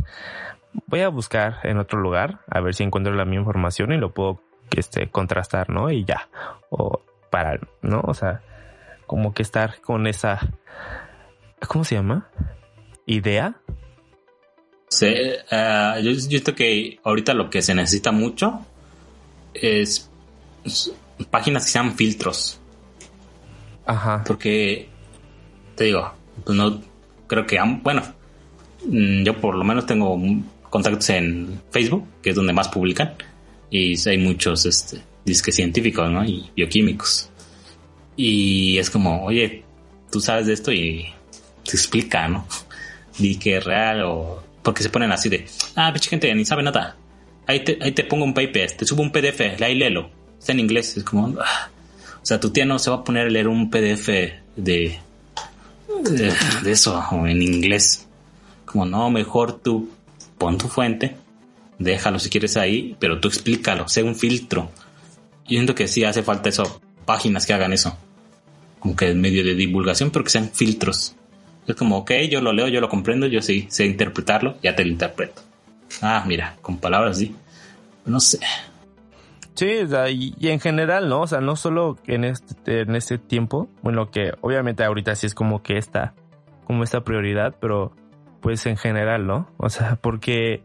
voy a buscar en otro lugar, a ver si encuentro la misma información y lo puedo, este, contrastar, ¿no? Y ya. O para, ¿no? O sea, como que estar con esa, ¿cómo se llama? Idea. Sí, uh, yo siento que ahorita lo que se necesita mucho es páginas que sean filtros. Ajá. Porque, te digo, pues no creo que, bueno, mm, yo por lo menos tengo contactos en Facebook, que es donde más publican, y hay muchos, este, disque científicos, ¿no? Y bioquímicos. Y es como, oye, tú sabes de esto y te explica, ¿no? Di que es real o... Porque se ponen así de, ah, pinche gente, ni sabe nada. Ahí te, ahí te pongo un paper, te subo un PDF, ahí léelo. Está en inglés, es como... Ah. O sea, tu tía no se va a poner a leer un PDF de, de, de eso, en inglés. Como, no, mejor tú pon tu fuente, déjalo si quieres ahí, pero tú explícalo, sé un filtro yo siento que sí hace falta eso, páginas que hagan eso. Como que en medio de divulgación, pero que sean filtros. Es como, ok, yo lo leo, yo lo comprendo, yo sí sé interpretarlo, ya te lo interpreto. Ah, mira, con palabras así. No sé. Sí, y, en general, ¿no? O sea, no solo en este, en este tiempo, bueno, que obviamente ahorita sí es como que esta, como esta prioridad, pero pues en general, ¿no? O sea, porque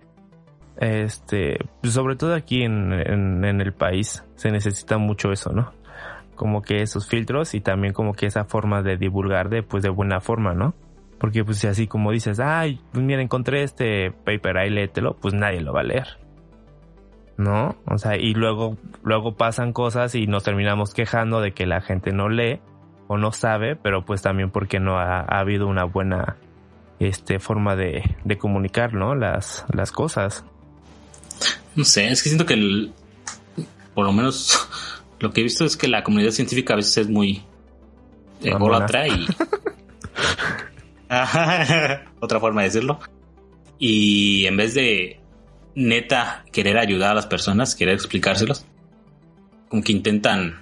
este, pues sobre todo aquí en, en, el país se necesita mucho eso, ¿no? Como que esos filtros y también como que esa forma de divulgar de, pues de buena forma, ¿no? Porque pues si así como dices, ay, pues mira, encontré este paper, ahí léetelo, pues nadie lo va a leer. ¿No? O sea, y luego, luego pasan cosas y nos terminamos quejando de que la gente no lee o no sabe, pero pues también porque no ha, habido una buena este, forma de, de comunicar, ¿no? Las, las cosas. No sé, es que siento que el, por lo menos lo que he visto es que la comunidad científica a veces es muy ególatra y otra forma de decirlo. Y en vez de neta querer ayudar a las personas, querer explicárselos, como que intentan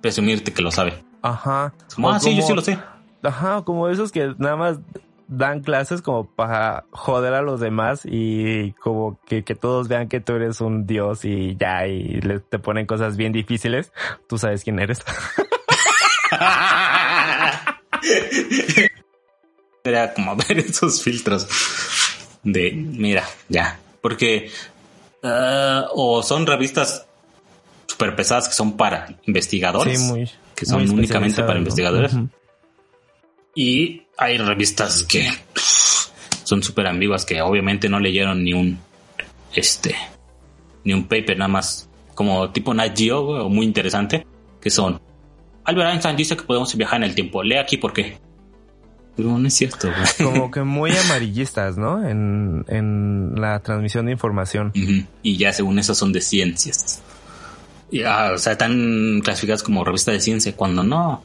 presumirte que lo sabe. Ajá. Como, ah, sí, yo sí lo sé. Ajá, como esos que nada más dan clases como para joder a los demás y como que, que todos vean que tú eres un dios y ya, y le, te ponen cosas bien difíciles. Tú sabes quién eres. Era como ver esos filtros de, mira, ya, porque uh, o son revistas super pesadas que son para investigadores, sí, muy, que son únicamente para investigadores. Y hay revistas que son súper ambiguas que obviamente no leyeron ni un este ni un paper nada más como tipo Nat Geo o muy interesante que son Albert Einstein dice que podemos viajar en el tiempo. Lee aquí por qué. Pero no es cierto como que muy amarillistas no en, en la transmisión de información. Y ya según eso son de ciencias. Y, ah, o sea están clasificadas como revista de ciencia cuando no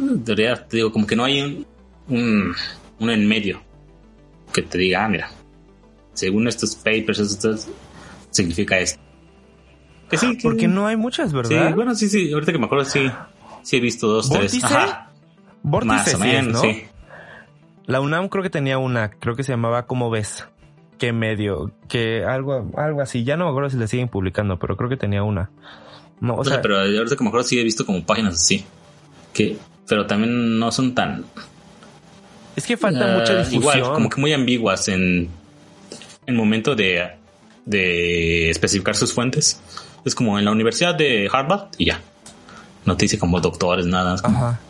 debería, te digo, como que no hay un, un, en medio que te diga, ah, mira, según estos papers, esto significa esto. Que sí, Porque no hay muchas, ¿verdad? Sí, bueno, sí, sí, ahorita que me acuerdo, sí, sí he visto dos, tres. Ajá. Más o menos, sí. La UNAM creo que tenía una, creo que se llamaba ¿Cómo ves? Que medio, que algo, algo así. Ya no me acuerdo si la siguen publicando, pero creo que tenía una. No, o, sea, pero ahorita que me acuerdo sí he visto como páginas así. Que pero también no son tan... Es que falta mucha difusión. Igual, como que muy ambiguas en el momento de, de especificar sus fuentes. Es como en la Universidad de Harvard y ya. No te dice como doctores, nada. Ajá.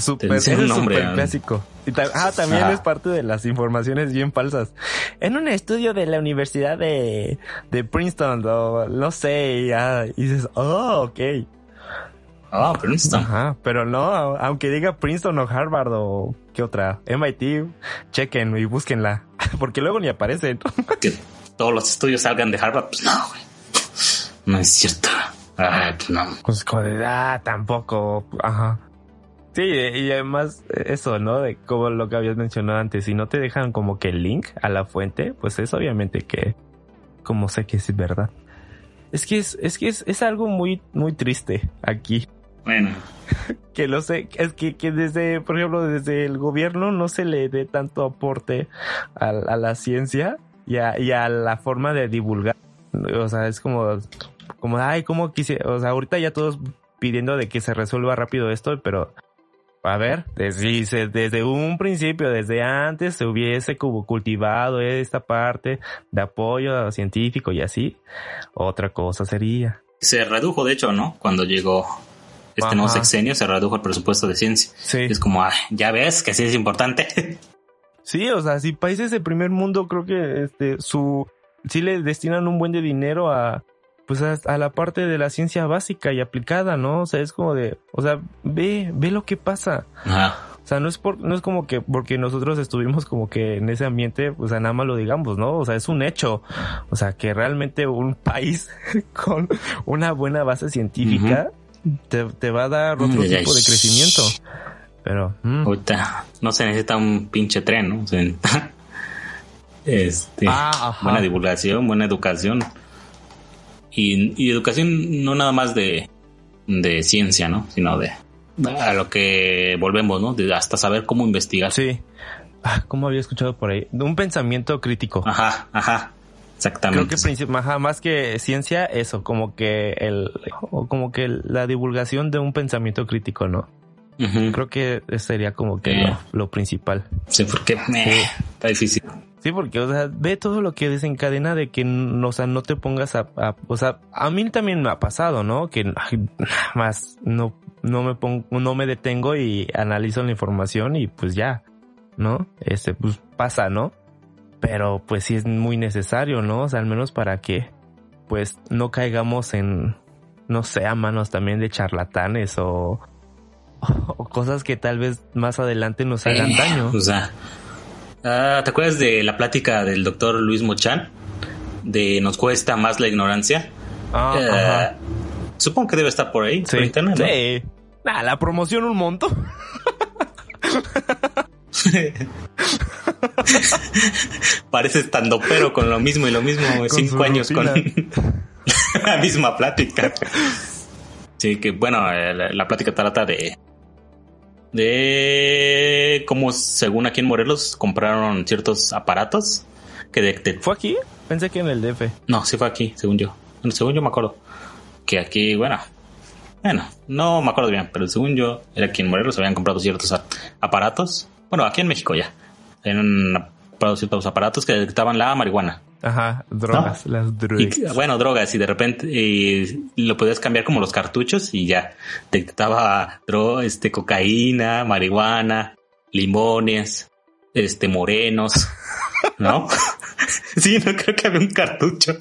Super, es un nombre clásico. ah, también es parte de las informaciones bien falsas. En un estudio de la Universidad de, de Princeton, o no sé, ya, y dices, oh, ok. Ah, Princeton. Ajá, pero no, aunque diga Princeton o Harvard o qué otra, MIT, chequen y búsquenla, porque luego ni aparecen. que todos los estudios salgan de Harvard, pues no, güey. No es cierto. Ah, pues no. Pues ah, tampoco, ajá. Sí, y además eso, ¿no? De como lo que habías mencionado antes, si no te dejan como que el link a la fuente, pues es obviamente que, como sé que es verdad. Es que es, es que es, es algo muy, muy triste aquí. Bueno. que lo sé, es que, que desde, por ejemplo, desde el gobierno no se le dé tanto aporte a, la ciencia y a, y a, la forma de divulgar. O sea, es como, como, ay, como quisiera, o sea, ahorita ya todos pidiendo de que se resuelva rápido esto, pero a ver, desde, desde un principio, desde antes se hubiese cultivado esta parte de apoyo científico y así, otra cosa sería. Se redujo, de hecho, ¿no? Cuando llegó este nuevo sexenio se redujo el presupuesto de ciencia. Sí. Es como, ya ves que sí es importante. Sí, o sea, si países de primer mundo creo que este su sí le destinan un buen de dinero a pues a, la parte de la ciencia básica y aplicada, ¿no? O sea, es como de, o sea, ve, ve lo que pasa. Ajá. O sea, no es por, no es como que porque nosotros estuvimos como que en ese ambiente, o sea, nada más lo digamos, ¿no? O sea, es un hecho. O sea, que realmente un país con una buena base científica te, va a dar otro tipo de crecimiento. Pero. Mm. no se necesita un pinche tren, ¿no? este, ah, buena divulgación, buena educación. Y, educación no nada más de, de ciencia, ¿no? Sino de a lo que volvemos, ¿no? De hasta saber cómo investigar. Sí. Ah, ¿Cómo había escuchado por ahí? Un pensamiento crítico. Ajá, ajá. Exactamente. Creo que más que ciencia, eso, como que el, como que la divulgación de un pensamiento crítico, ¿no? Creo que sería como que lo, lo, principal. Sí, porque eh, está difícil. Sí, porque, o sea, ve todo lo que desencadena de que, o sea, no te pongas a, o sea, a mí también me ha pasado, ¿no? Que más no, no me pongo, no me detengo y analizo la información y pues ya, ¿no? Este, pues pasa, ¿no? Pero pues sí es muy necesario, ¿no? O sea, al menos para que, pues, no caigamos en, no sé, a manos también de charlatanes o, o cosas que tal vez más adelante nos hagan daño. O sea, Ah, ¿Te acuerdas de la plática del doctor Luis Mochan? De nos cuesta más la ignorancia. Ah, eh, supongo que debe estar por ahí, por internet. Sí. la promoción un monto. Parece estando pero con lo mismo y lo mismo, cinco años con la misma plática. Sí, que bueno, eh, la plática trata de de cómo, según aquí en Morelos, compraron ciertos aparatos que de, ¿Fue aquí? Pensé que en el DF. No, sí fue aquí, según yo. según yo me acuerdo. Que aquí, bueno, bueno, no me acuerdo bien, pero según yo, era aquí en Morelos habían comprado ciertos aparatos. Bueno, aquí en México ya. En comprado ciertos aparatos que detectaban la marihuana. Ajá, drogas, las drogas. bueno, drogas y de repente lo podías cambiar como los cartuchos y ya detectaba este, cocaína, marihuana, limones, este, morenos, ¿no? sí, no creo que había un cartucho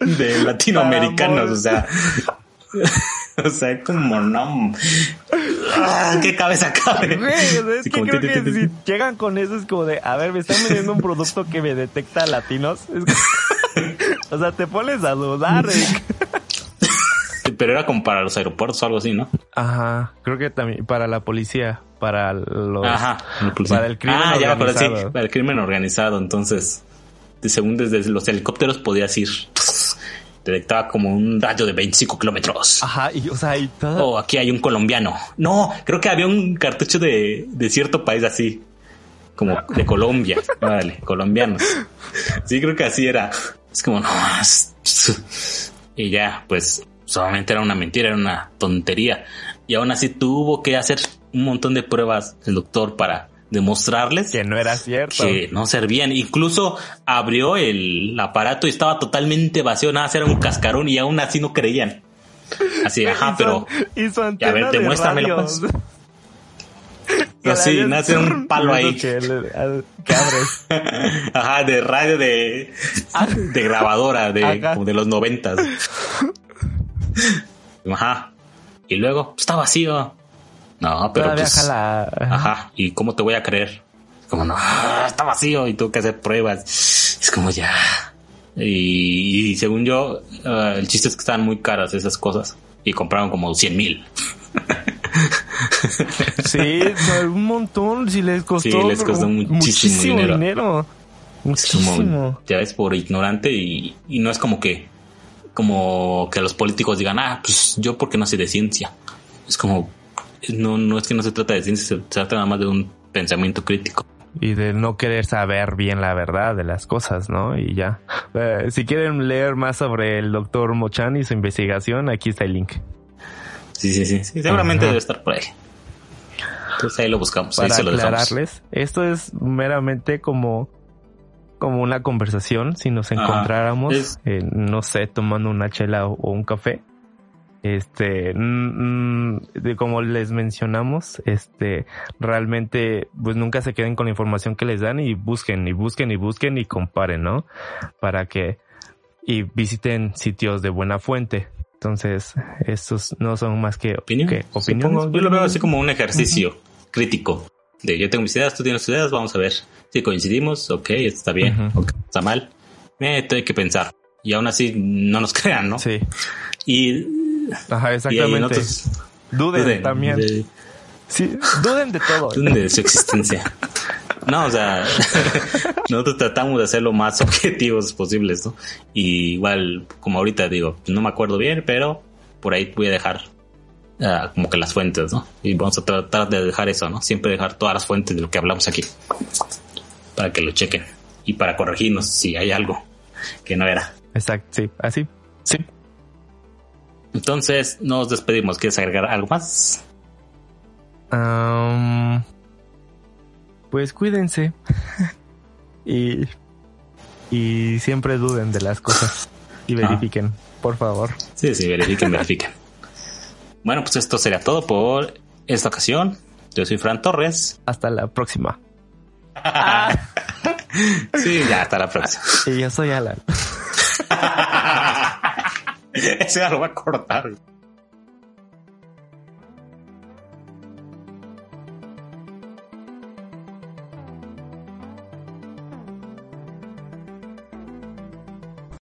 de latinoamericanos, o sea, o sea, como no. Ah, ¿Qué cabeza cabe? es que creo que si llegan con eso es como de, a ver, me están vendiendo un producto que me detecta latinos. o sea, te pones a dudar. Pero era como para los aeropuertos o algo así, ¿no? Ajá, creo que también para la policía, para los... Ajá, para el crimen ah, ya, organizado. sí, para el crimen organizado. Entonces, según desde los helicópteros podías ir detectaba como un rayo de 25 kilómetros. Ajá, y o sea, y todo. Oh, aquí hay un colombiano. No, creo que había un cartucho de, de cierto país así, como de Colombia. Vale, colombianos. Sí, creo que así era. Es como, no, y ya, pues solamente era una mentira, era una tontería. Y aún así tuvo que hacer un montón de pruebas el doctor para demostrarles que no era cierto. Que no servían. Incluso abrió el aparato y estaba totalmente vacío, nada, era un cascarón y aún así no creían. Así, ajá, pero... a ver, demuéstramelo pues. Así, nace un palo ahí. Que, abres. Ajá, de radio de, de grabadora de, como de los noventas. Ajá. Y luego, está vacío. No, pero pues, Ajá. ¿Y cómo te voy a creer? Como, no, está vacío y tengo que hacer pruebas. Es como ya. Y, según yo, eh, el chiste es que estaban muy caras esas cosas. Y compraron como 100 mil. sí, un montón. Si les costó, sí, les costó muchísimo, dinero. Muchísimo. ya ves, por ignorante y, y no es como que como que los políticos digan, ah, pues yo porque no sé de ciencia. Es como, no, no es que no se trata de ciencia, se trata nada más de un pensamiento crítico. Y de no querer saber bien la verdad de las cosas, ¿no? Y ya. Eh, si quieren leer más sobre el doctor Mochan y su investigación, aquí está el link. Sí, sí, sí. seguramente debe estar por ahí. Entonces ahí lo buscamos. Para ahí se lo aclararles, esto es meramente como como una conversación si nos encontráramos, no sé, tomando una chela o, un café este, mm, mm, como les mencionamos, este, realmente, pues nunca se queden con la información que les dan y busquen y busquen y busquen y comparen, ¿no? Para que, y visiten sitios de buena fuente. Entonces, estos no son más que, opiniones. yo lo veo así como un ejercicio crítico. De yo tengo mis ideas, tú tienes tus ideas, vamos a ver si coincidimos, ok, está bien, está mal. Eh, hay que pensar. Y aún así no nos crean, ¿no? Sí. Y Ajá, exactamente. duden, también. Sí, duden de todo. Duden de su existencia. No, o sea, nosotros tratamos de ser lo más objetivos posibles, ¿no? Y igual, como ahorita digo, no me acuerdo bien, pero por ahí voy a dejar ah, como que las fuentes, ¿no? Y vamos a tratar de dejar eso, ¿no? Siempre dejar todas las fuentes de lo que hablamos aquí para que lo chequen y para corregirnos si hay algo que no era. Exacto, sí, así, sí. Entonces nos despedimos. ¿Quieres agregar algo más? Pues cuídense y, y siempre duden de las cosas y verifiquen, por favor. Sí, sí, verifiquen, verifiquen. Bueno, pues esto sería todo por esta ocasión. Yo soy Fran Torres. Hasta la próxima. Sí, ya hasta la próxima. Y yo soy Alan. Ese va a cortar.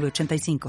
906985.